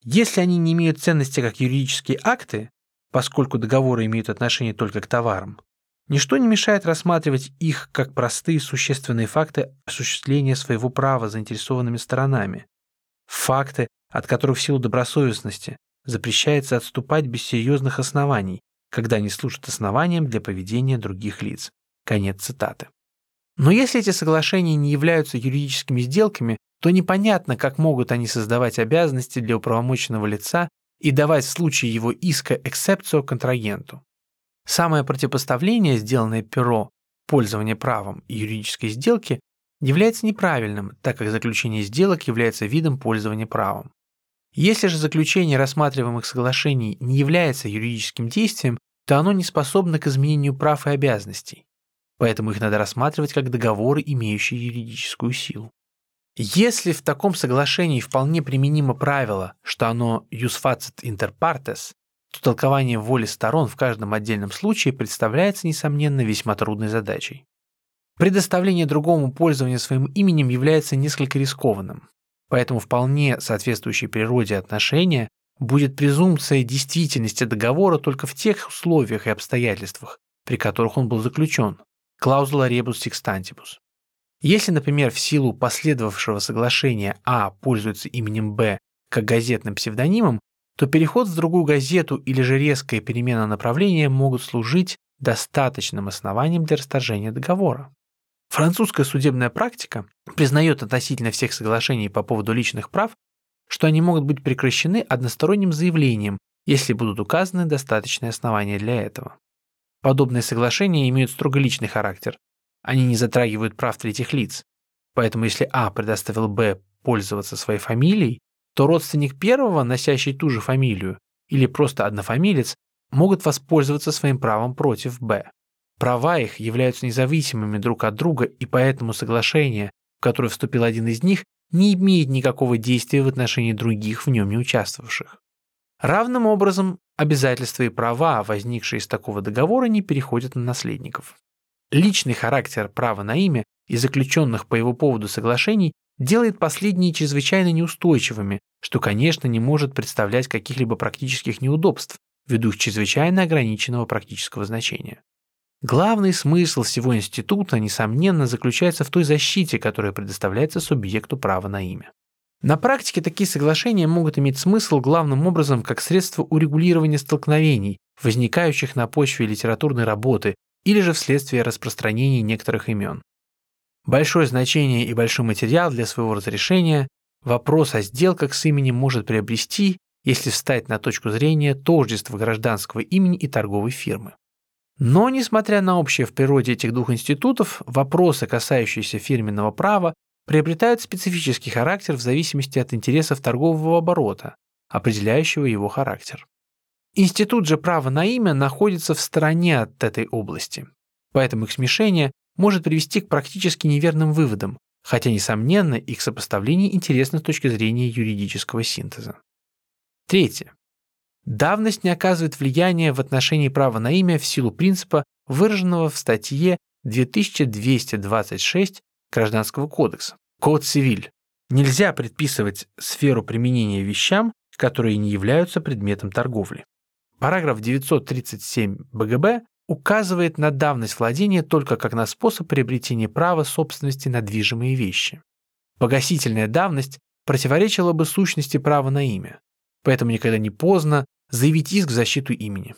[SPEAKER 2] «Если они не имеют ценности как юридические акты, поскольку договоры имеют отношение только к товарам, Ничто не мешает рассматривать их как простые существенные факты осуществления своего права заинтересованными сторонами. Факты, от которых в силу добросовестности запрещается отступать без серьезных оснований, когда они служат основанием для поведения других лиц. Конец цитаты. Но если эти соглашения не являются юридическими сделками, то непонятно, как могут они создавать обязанности для управомоченного лица и давать в случае его иска эксепцию контрагенту. Самое противопоставление, сделанное перо пользования правом юридической сделки, является неправильным, так как заключение сделок является видом пользования правом. Если же заключение рассматриваемых соглашений не является юридическим действием, то оно не способно к изменению прав и обязанностей, поэтому их надо рассматривать как договоры, имеющие юридическую силу. Если в таком соглашении вполне применимо правило, что оно «jus facet inter partes», то толкование воли сторон в каждом отдельном случае представляется, несомненно, весьма трудной задачей. Предоставление другому пользования своим именем является несколько рискованным, поэтому вполне соответствующей природе отношения будет презумпция действительности договора только в тех условиях и обстоятельствах, при которых он был заключен, клаузула rebus sextantibus. Если, например, в силу последовавшего соглашения А пользуется именем Б как газетным псевдонимом, то переход в другую газету или же резкая перемена направления могут служить достаточным основанием для расторжения договора. Французская судебная практика признает относительно всех соглашений по поводу личных прав, что они могут быть прекращены односторонним заявлением, если будут указаны достаточные основания для этого. Подобные соглашения имеют строго личный характер. Они не затрагивают прав третьих лиц. Поэтому если А предоставил Б пользоваться своей фамилией, то родственник первого, носящий ту же фамилию, или просто однофамилец, могут воспользоваться своим правом против Б. Права их являются независимыми друг от друга, и поэтому соглашение, в которое вступил один из них, не имеет никакого действия в отношении других в нем не участвовавших. Равным образом, обязательства и права, возникшие из такого договора, не переходят на наследников. Личный характер права на имя и заключенных по его поводу соглашений делает последние чрезвычайно неустойчивыми, что, конечно, не может представлять каких-либо практических неудобств ввиду их чрезвычайно ограниченного практического значения. Главный смысл всего института, несомненно, заключается в той защите, которая предоставляется субъекту права на имя. На практике такие соглашения могут иметь смысл главным образом как средство урегулирования столкновений, возникающих на почве литературной работы или же вследствие распространения некоторых имен. Большое значение и большой материал для своего разрешения вопрос о сделках с именем может приобрести, если встать на точку зрения тождества гражданского имени и торговой фирмы. Но, несмотря на общее в природе этих двух институтов, вопросы, касающиеся фирменного права, приобретают специфический характер в зависимости от интересов торгового оборота, определяющего его характер. Институт же права на имя находится в стороне от этой области, поэтому их смешение может привести к практически неверным выводам, хотя, несомненно, их сопоставление интересно с точки зрения юридического синтеза. Третье. Давность не оказывает влияния в отношении права на имя в силу принципа, выраженного в статье 2226 Гражданского кодекса. Код цивиль. Нельзя предписывать сферу применения вещам, которые не являются предметом торговли. Параграф 937 БГБ указывает на давность владения только как на способ приобретения права собственности на движимые вещи. Погасительная давность противоречила бы сущности права на имя, поэтому никогда не поздно заявить иск в защиту имени.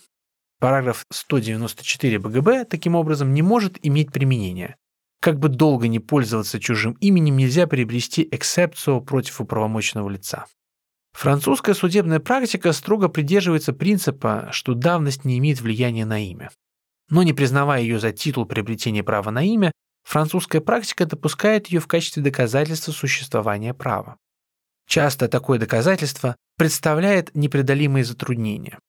[SPEAKER 2] Параграф 194 БГБ таким образом не может иметь применения. Как бы долго не пользоваться чужим именем, нельзя приобрести эксепцию против управомоченного лица. Французская судебная практика строго придерживается принципа, что давность не имеет влияния на имя. Но не признавая ее за титул приобретения права на имя, французская практика допускает ее в качестве доказательства существования права. Часто такое доказательство представляет непреодолимые затруднения.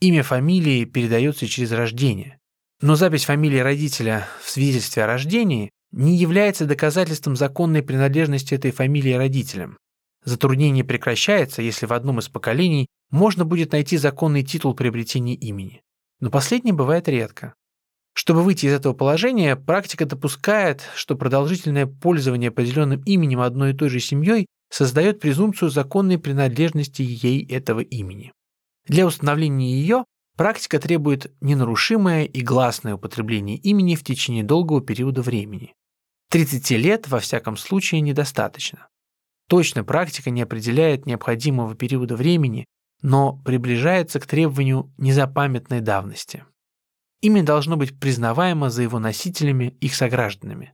[SPEAKER 2] Имя фамилии передается через рождение, но запись фамилии родителя в свидетельстве о рождении не является доказательством законной принадлежности этой фамилии родителям. Затруднение прекращается, если в одном из поколений можно будет найти законный титул приобретения имени. Но последнее бывает редко. Чтобы выйти из этого положения, практика допускает, что продолжительное пользование определенным именем одной и той же семьей создает презумпцию законной принадлежности ей этого имени. Для установления ее практика требует ненарушимое и гласное употребление имени в течение долгого периода времени. 30 лет, во всяком случае, недостаточно. Точно практика не определяет необходимого периода времени, но приближается к требованию незапамятной давности. Имя должно быть признаваемо за его носителями, их согражданами.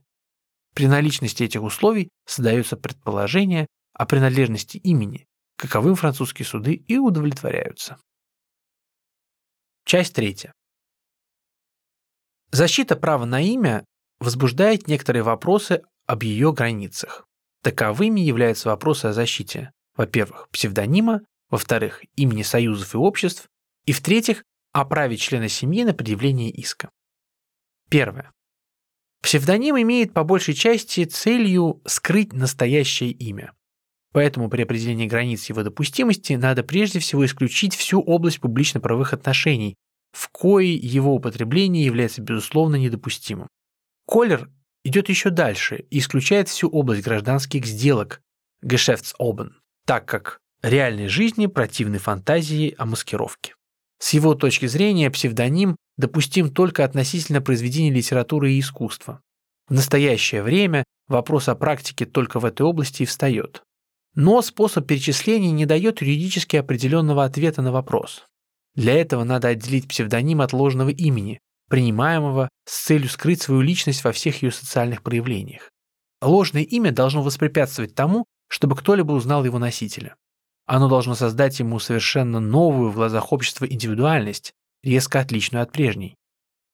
[SPEAKER 2] При наличности этих условий создается предположение о принадлежности имени, каковым французские суды и удовлетворяются. Часть третья. Защита права на имя возбуждает некоторые вопросы об ее границах. Таковыми являются вопросы о защите, во-первых, псевдонима, во-вторых, имени союзов и обществ, и в-третьих, о праве члена семьи на предъявление иска. Первое. Псевдоним имеет по большей части целью скрыть настоящее имя. Поэтому при определении границ его допустимости надо прежде всего исключить всю область публично-правовых отношений, в кои его употребление является безусловно недопустимым. Колер идет еще дальше и исключает всю область гражданских сделок Geschäftsoben, так как реальной жизни противной фантазии о маскировке. С его точки зрения псевдоним допустим только относительно произведений литературы и искусства. В настоящее время вопрос о практике только в этой области и встает. Но способ перечисления не дает юридически определенного ответа на вопрос. Для этого надо отделить псевдоним от ложного имени, принимаемого с целью скрыть свою личность во всех ее социальных проявлениях. Ложное имя должно воспрепятствовать тому, чтобы кто-либо узнал его носителя. Оно должно создать ему совершенно новую в глазах общества индивидуальность, резко отличную от прежней.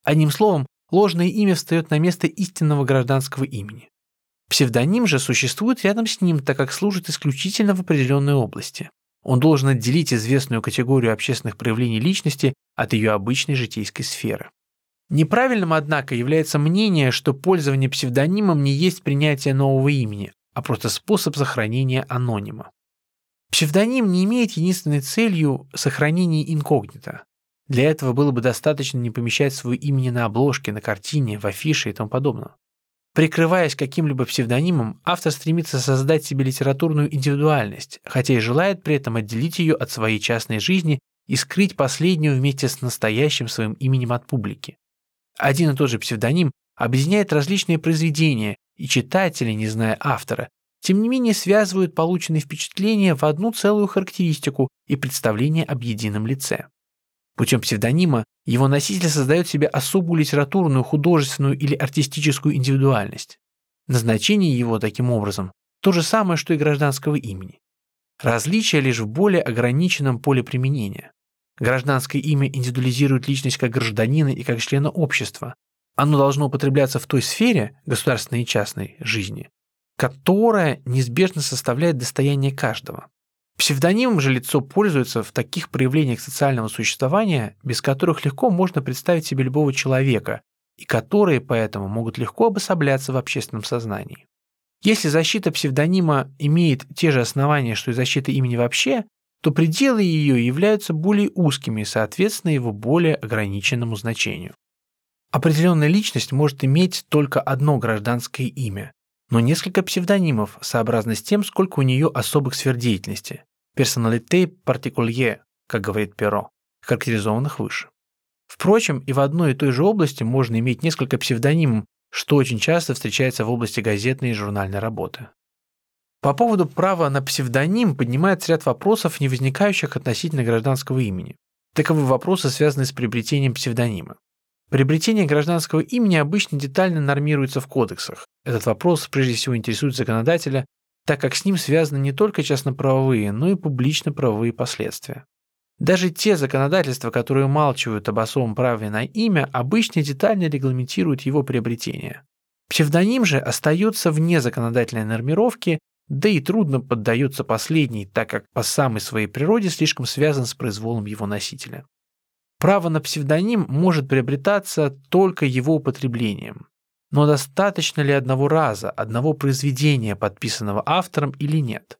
[SPEAKER 2] Одним словом, ложное имя встает на место истинного гражданского имени. Псевдоним же существует рядом с ним, так как служит исключительно в определенной области. Он должен отделить известную категорию общественных проявлений личности от ее обычной житейской сферы. Неправильным, однако, является мнение, что пользование псевдонимом не есть принятие нового имени, а просто способ сохранения анонима. Псевдоним не имеет единственной целью сохранения инкогнито. Для этого было бы достаточно не помещать свое имени на обложке, на картине, в афише и тому подобное. Прикрываясь каким-либо псевдонимом, автор стремится создать себе литературную индивидуальность, хотя и желает при этом отделить ее от своей частной жизни и скрыть последнюю вместе с настоящим своим именем от публики. Один и тот же псевдоним объединяет различные произведения, и читатели, не зная автора, тем не менее связывают полученные впечатления в одну целую характеристику и представление об едином лице. Путем псевдонима его носитель создает себе особую литературную, художественную или артистическую индивидуальность. Назначение его, таким образом, то же самое, что и гражданского имени. Различие лишь в более ограниченном поле применения. Гражданское имя индивидуализирует личность как гражданина и как члена общества. Оно должно употребляться в той сфере, государственной и частной, жизни, которая неизбежно составляет достояние каждого. Псевдонимом же лицо пользуется в таких проявлениях социального существования, без которых легко можно представить себе любого человека, и которые поэтому могут легко обособляться в общественном сознании. Если защита псевдонима имеет те же основания, что и защита имени вообще, то пределы ее являются более узкими и соответственно его более ограниченному значению. Определенная личность может иметь только одно гражданское имя, но несколько псевдонимов, сообразно с тем, сколько у нее особых сфер деятельности, персоналитей партикулье, как говорит Перо, характеризованных выше. Впрочем, и в одной и той же области можно иметь несколько псевдонимов, что очень часто встречается в области газетной и журнальной работы. По поводу права на псевдоним поднимается ряд вопросов, не возникающих относительно гражданского имени. Таковы вопросы, связанные с приобретением псевдонима. Приобретение гражданского имени обычно детально нормируется в кодексах. Этот вопрос прежде всего интересует законодателя, так как с ним связаны не только частноправовые, но и публично-правовые последствия. Даже те законодательства, которые умалчивают об особом праве на имя, обычно детально регламентируют его приобретение. Псевдоним же остается вне законодательной нормировки, да и трудно поддается последней, так как по самой своей природе слишком связан с произволом его носителя. Право на псевдоним может приобретаться только его употреблением. Но достаточно ли одного раза, одного произведения, подписанного автором или нет?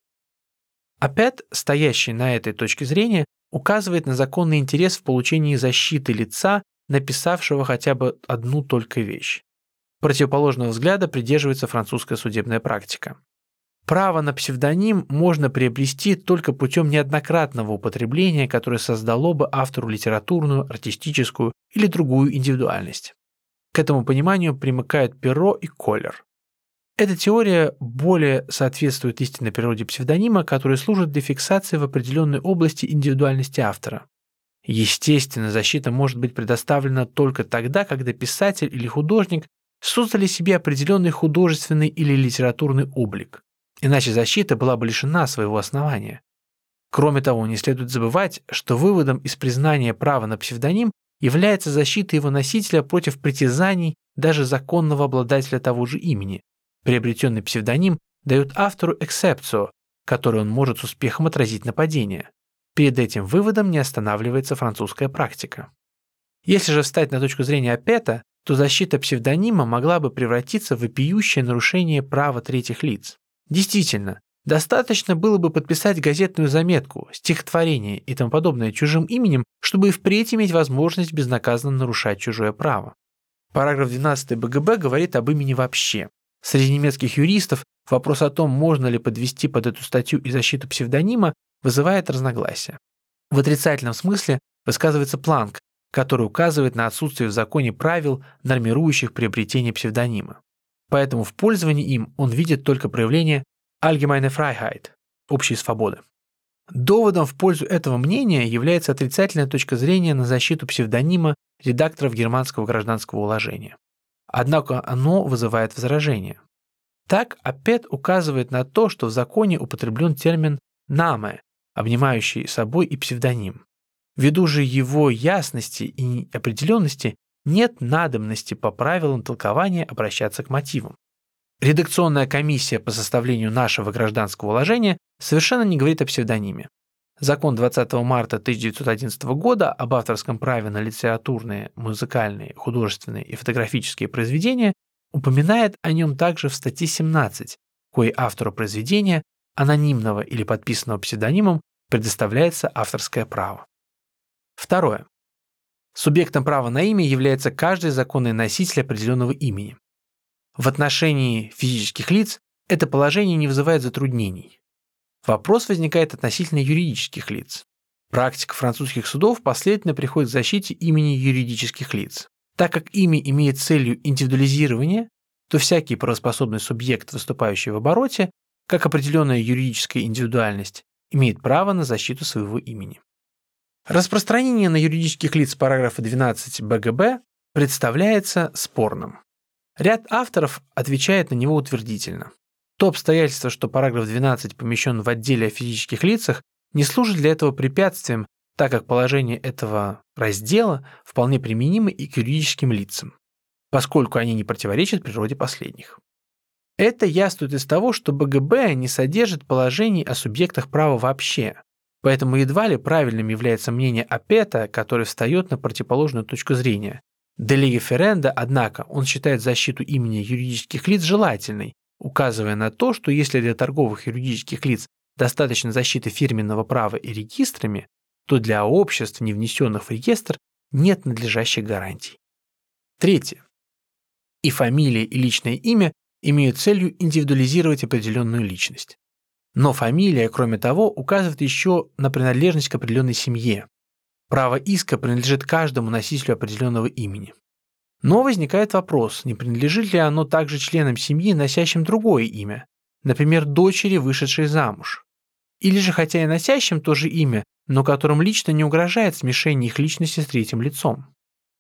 [SPEAKER 2] Опять стоящий на этой точке зрения указывает на законный интерес в получении защиты лица, написавшего хотя бы одну только вещь. Противоположного взгляда придерживается французская судебная практика. Право на псевдоним можно приобрести только путем неоднократного употребления, которое создало бы автору литературную, артистическую или другую индивидуальность. К этому пониманию примыкают Перо и Коллер. Эта теория более соответствует истинной природе псевдонима, который служит для фиксации в определенной области индивидуальности автора. Естественно, защита может быть предоставлена только тогда, когда писатель или художник создали себе определенный художественный или литературный облик. Иначе защита была бы лишена своего основания. Кроме того, не следует забывать, что выводом из признания права на псевдоним является защита его носителя против притязаний даже законного обладателя того же имени. Приобретенный псевдоним дает автору эксепцию, которую он может с успехом отразить нападение. Перед этим выводом не останавливается французская практика. Если же встать на точку зрения Апета, то защита псевдонима могла бы превратиться в вопиющее нарушение права третьих лиц. Действительно, достаточно было бы подписать газетную заметку, стихотворение и тому подобное чужим именем, чтобы и впредь иметь возможность безнаказанно нарушать чужое право. Параграф 12 БГБ говорит об имени вообще. Среди немецких юристов вопрос о том, можно ли подвести под эту статью и защиту псевдонима, вызывает разногласия. В отрицательном смысле высказывается Планк, который указывает на отсутствие в законе правил, нормирующих приобретение псевдонима. Поэтому в пользовании им он видит только проявление allgemeine Freiheit – общей свободы. Доводом в пользу этого мнения является отрицательная точка зрения на защиту псевдонима редакторов германского гражданского уложения. Однако оно вызывает возражение. Так Апет указывает на то, что в законе употреблен термин «наме», обнимающий собой и псевдоним. Ввиду же его ясности и определенности нет надобности по правилам толкования обращаться к мотивам. Редакционная комиссия по составлению нашего гражданского уложения совершенно не говорит о псевдониме. Закон 20 марта 1911 года об авторском праве на литературные, музыкальные, художественные и фотографические произведения упоминает о нем также в статье 17, кое автору произведения, анонимного или подписанного псевдонимом, предоставляется авторское право. Второе. Субъектом права на имя является каждый законный носитель определенного имени. В отношении физических лиц это положение не вызывает затруднений. Вопрос возникает относительно юридических лиц. Практика французских судов последовательно приходит к защите имени юридических лиц. Так как имя имеет целью индивидуализирования, то всякий правоспособный субъект, выступающий в обороте, как определенная юридическая индивидуальность, имеет право на защиту своего имени. Распространение на юридических лиц параграфа 12 БГБ представляется спорным. Ряд авторов отвечает на него утвердительно. То обстоятельство, что параграф 12 помещен в отделе о физических лицах, не служит для этого препятствием, так как положение этого раздела вполне применимо и к юридическим лицам, поскольку они не противоречат природе последних. Это яствует из того, что БГБ не содержит положений о субъектах права вообще, поэтому едва ли правильным является мнение Апета, который встает на противоположную точку зрения, Делиги Ференда, однако, он считает защиту имени юридических лиц желательной, указывая на то, что если для торговых юридических лиц достаточно защиты фирменного права и регистрами, то для обществ, не внесенных в реестр, нет надлежащих гарантий. Третье. И фамилия, и личное имя имеют целью индивидуализировать определенную личность. Но фамилия, кроме того, указывает еще на принадлежность к определенной семье, Право иска принадлежит каждому носителю определенного имени. Но возникает вопрос, не принадлежит ли оно также членам семьи, носящим другое имя, например, дочери, вышедшей замуж. Или же хотя и носящим то же имя, но которым лично не угрожает смешение их личности с третьим лицом.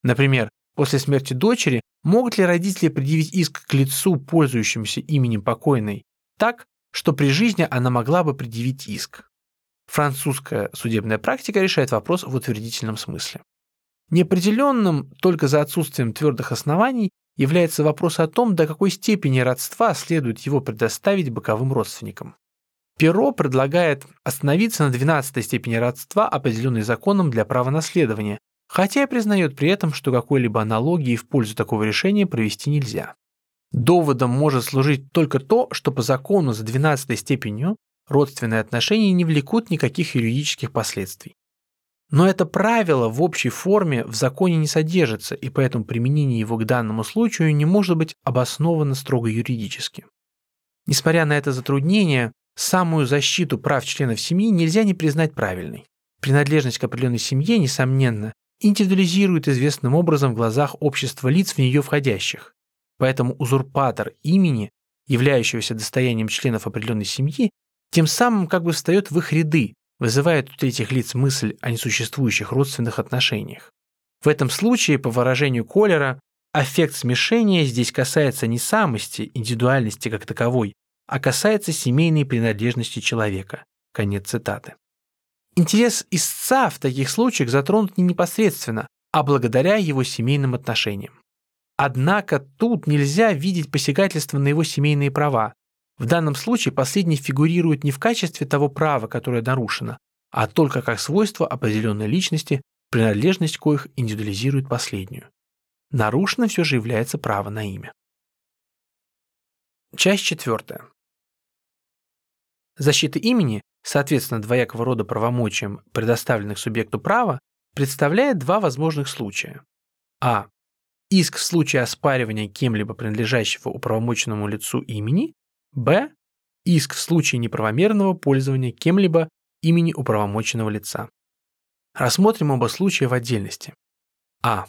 [SPEAKER 2] Например, после смерти дочери могут ли родители предъявить иск к лицу, пользующемуся именем покойной, так, что при жизни она могла бы предъявить иск. Французская судебная практика решает вопрос в утвердительном смысле. Неопределенным только за отсутствием твердых оснований является вопрос о том, до какой степени родства следует его предоставить боковым родственникам. Перо предлагает остановиться на 12 степени родства, определенной законом для права наследования, хотя и признает при этом, что какой-либо аналогии в пользу такого решения провести нельзя. Доводом может служить только то, что по закону за 12 степенью родственные отношения не влекут никаких юридических последствий. Но это правило в общей форме в законе не содержится, и поэтому применение его к данному случаю не может быть обосновано строго юридически. Несмотря на это затруднение, самую защиту прав членов семьи нельзя не признать правильной. Принадлежность к определенной семье, несомненно, индивидуализирует известным образом в глазах общества лиц в нее входящих. Поэтому узурпатор имени, являющегося достоянием членов определенной семьи, тем самым как бы встает в их ряды, вызывает у третьих лиц мысль о несуществующих родственных отношениях. В этом случае, по выражению Коллера, аффект смешения здесь касается не самости, индивидуальности как таковой, а касается семейной принадлежности человека. Конец цитаты. Интерес истца в таких случаях затронут не непосредственно, а благодаря его семейным отношениям. Однако тут нельзя видеть посягательство на его семейные права, в данном случае последний фигурирует не в качестве того права, которое нарушено, а только как свойство определенной личности, принадлежность коих индивидуализирует последнюю. Нарушено все же является право на имя. Часть четвертая. Защита имени, соответственно двоякого рода правомочиям, предоставленных субъекту права, представляет два возможных случая. А. Иск в случае оспаривания кем-либо принадлежащего управомоченному лицу имени Б. Иск в случае неправомерного пользования кем-либо имени управомоченного лица. Рассмотрим оба случая в отдельности. А.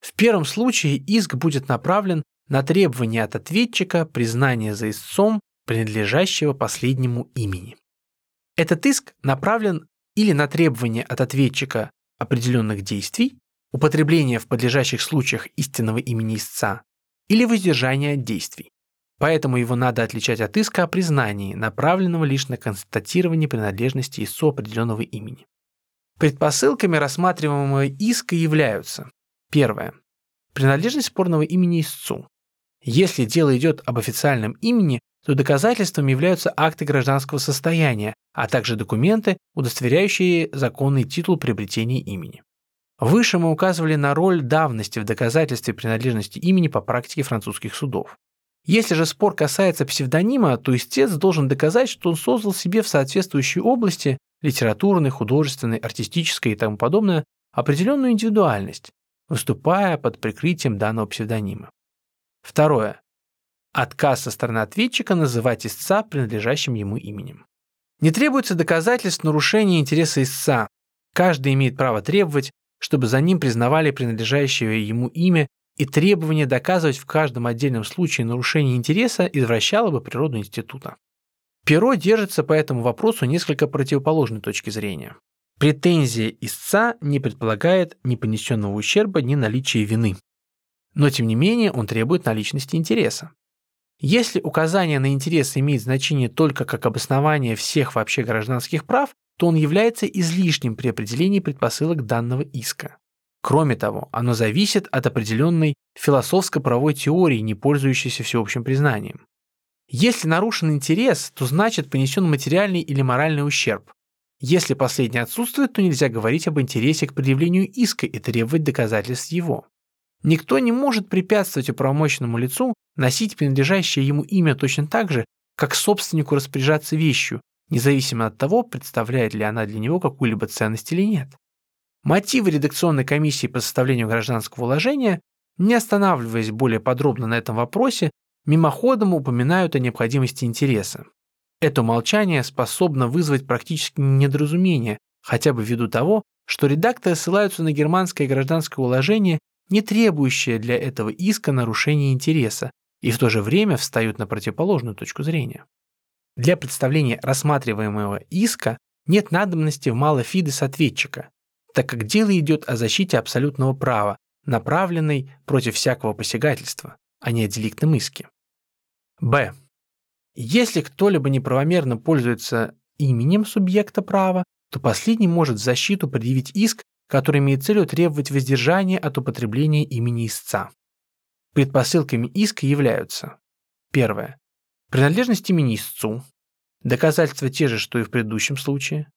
[SPEAKER 2] В первом случае иск будет направлен на требование от ответчика признания за истцом принадлежащего последнему имени. Этот иск направлен или на требование от ответчика определенных действий, употребления в подлежащих случаях истинного имени истца, или воздержания от действий. Поэтому его надо отличать от иска о признании, направленного лишь на констатирование принадлежности истцу определенного имени. Предпосылками рассматриваемого иска являются Первое. Принадлежность спорного имени истцу. Если дело идет об официальном имени, то доказательством являются акты гражданского состояния, а также документы, удостоверяющие законный титул приобретения имени. Выше мы указывали на роль давности в доказательстве принадлежности имени по практике французских судов. Если же спор касается псевдонима, то истец должен доказать, что он создал себе в соответствующей области литературной, художественной, артистической и тому подобное определенную индивидуальность, выступая под прикрытием данного псевдонима. Второе. Отказ со стороны ответчика называть истца принадлежащим ему именем. Не требуется доказательств нарушения интереса истца. Каждый имеет право требовать, чтобы за ним признавали принадлежащее ему имя, и требование доказывать в каждом отдельном случае нарушение интереса извращало бы природу института. Перо держится по этому вопросу несколько противоположной точки зрения. Претензия истца не предполагает ни понесенного ущерба, ни наличия вины. Но тем не менее он требует наличности интереса. Если указание на интерес имеет значение только как обоснование всех вообще гражданских прав, то он является излишним при определении предпосылок данного иска. Кроме того, оно зависит от определенной философско-правовой теории, не пользующейся всеобщим признанием. Если нарушен интерес, то значит понесен материальный или моральный ущерб. Если последний отсутствует, то нельзя говорить об интересе к предъявлению иска и требовать доказательств его. Никто не может препятствовать управомоченному лицу носить принадлежащее ему имя точно так же, как собственнику распоряжаться вещью, независимо от того, представляет ли она для него какую-либо ценность или нет. Мотивы редакционной комиссии по составлению гражданского уложения, не останавливаясь более подробно на этом вопросе, мимоходом упоминают о необходимости интереса. Это молчание способно вызвать практически недоразумение, хотя бы ввиду того, что редакторы ссылаются на германское гражданское уложение, не требующее для этого иска нарушения интереса, и в то же время встают на противоположную точку зрения. Для представления рассматриваемого иска нет надобности в малофидес ответчика, так как дело идет о защите абсолютного права, направленной против всякого посягательства, а не о деликтном иске. Б. Если кто-либо неправомерно пользуется именем субъекта права, то последний может в защиту предъявить иск, который имеет целью требовать воздержания от употребления имени истца. Предпосылками иска являются первое принадлежность имени истцу, доказательства те же, что и в предыдущем случае.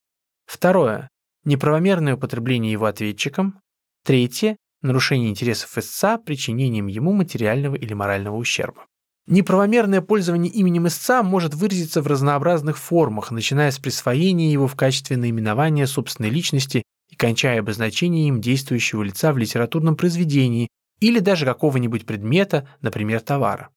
[SPEAKER 2] Второе неправомерное употребление его ответчиком. Третье нарушение интересов истца причинением ему материального или морального ущерба. Неправомерное пользование именем истца может выразиться в разнообразных формах, начиная с присвоения его в качестве наименования собственной личности и кончая обозначением действующего лица в литературном произведении или даже какого-нибудь предмета, например, товара.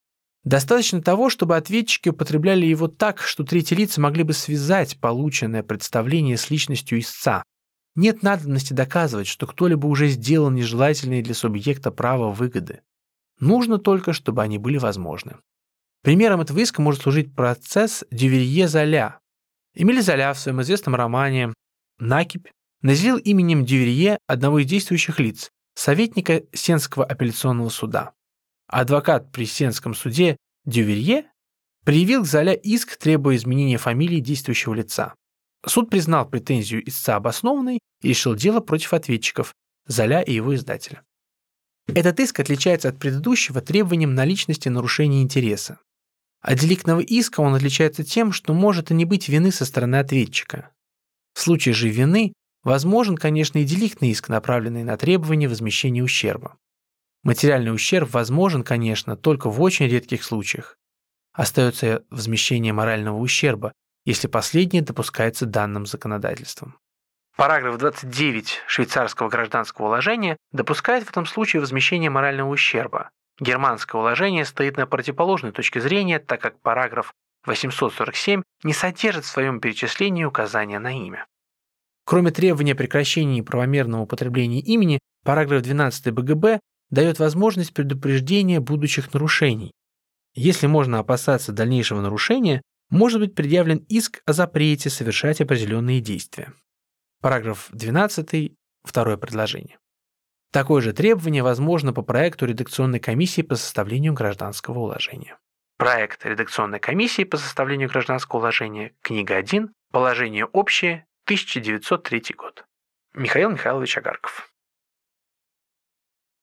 [SPEAKER 2] Достаточно того, чтобы ответчики употребляли его так, что третьи лица могли бы связать полученное представление с личностью истца. Нет надобности доказывать, что кто-либо уже сделал нежелательные для субъекта права выгоды. Нужно только, чтобы они были возможны. Примером этого иска может служить процесс Дюверье-Золя. Эмиль Золя в своем известном романе «Накипь» наделил именем Дюверье одного из действующих лиц, советника Сенского апелляционного суда. Адвокат при Сенском суде Дюверье предъявил к Золя иск, требуя изменения фамилии действующего лица. Суд признал претензию истца обоснованной и решил дело против ответчиков, Золя и его издателя. Этот иск отличается от предыдущего требованием наличности нарушения интереса. От деликтного иска он отличается тем, что может и не быть вины со стороны ответчика. В случае же вины возможен, конечно, и деликтный иск, направленный на требование возмещения ущерба. Материальный ущерб возможен, конечно, только в очень редких случаях. Остается возмещение морального ущерба, если последнее допускается данным законодательством. Параграф 29 швейцарского гражданского уложения допускает в этом случае возмещение морального ущерба. Германское уложение стоит на противоположной точке зрения, так как параграф 847 не содержит в своем перечислении указания на имя. Кроме требования прекращения неправомерного употребления имени, параграф 12 БГБ дает возможность предупреждения будущих нарушений. Если можно опасаться дальнейшего нарушения, может быть предъявлен иск о запрете совершать определенные действия. Параграф 12, второе предложение. Такое же требование возможно по проекту редакционной комиссии по составлению гражданского уложения. Проект редакционной комиссии по составлению гражданского уложения, книга 1, положение общее, 1903 год. Михаил Михайлович Агарков.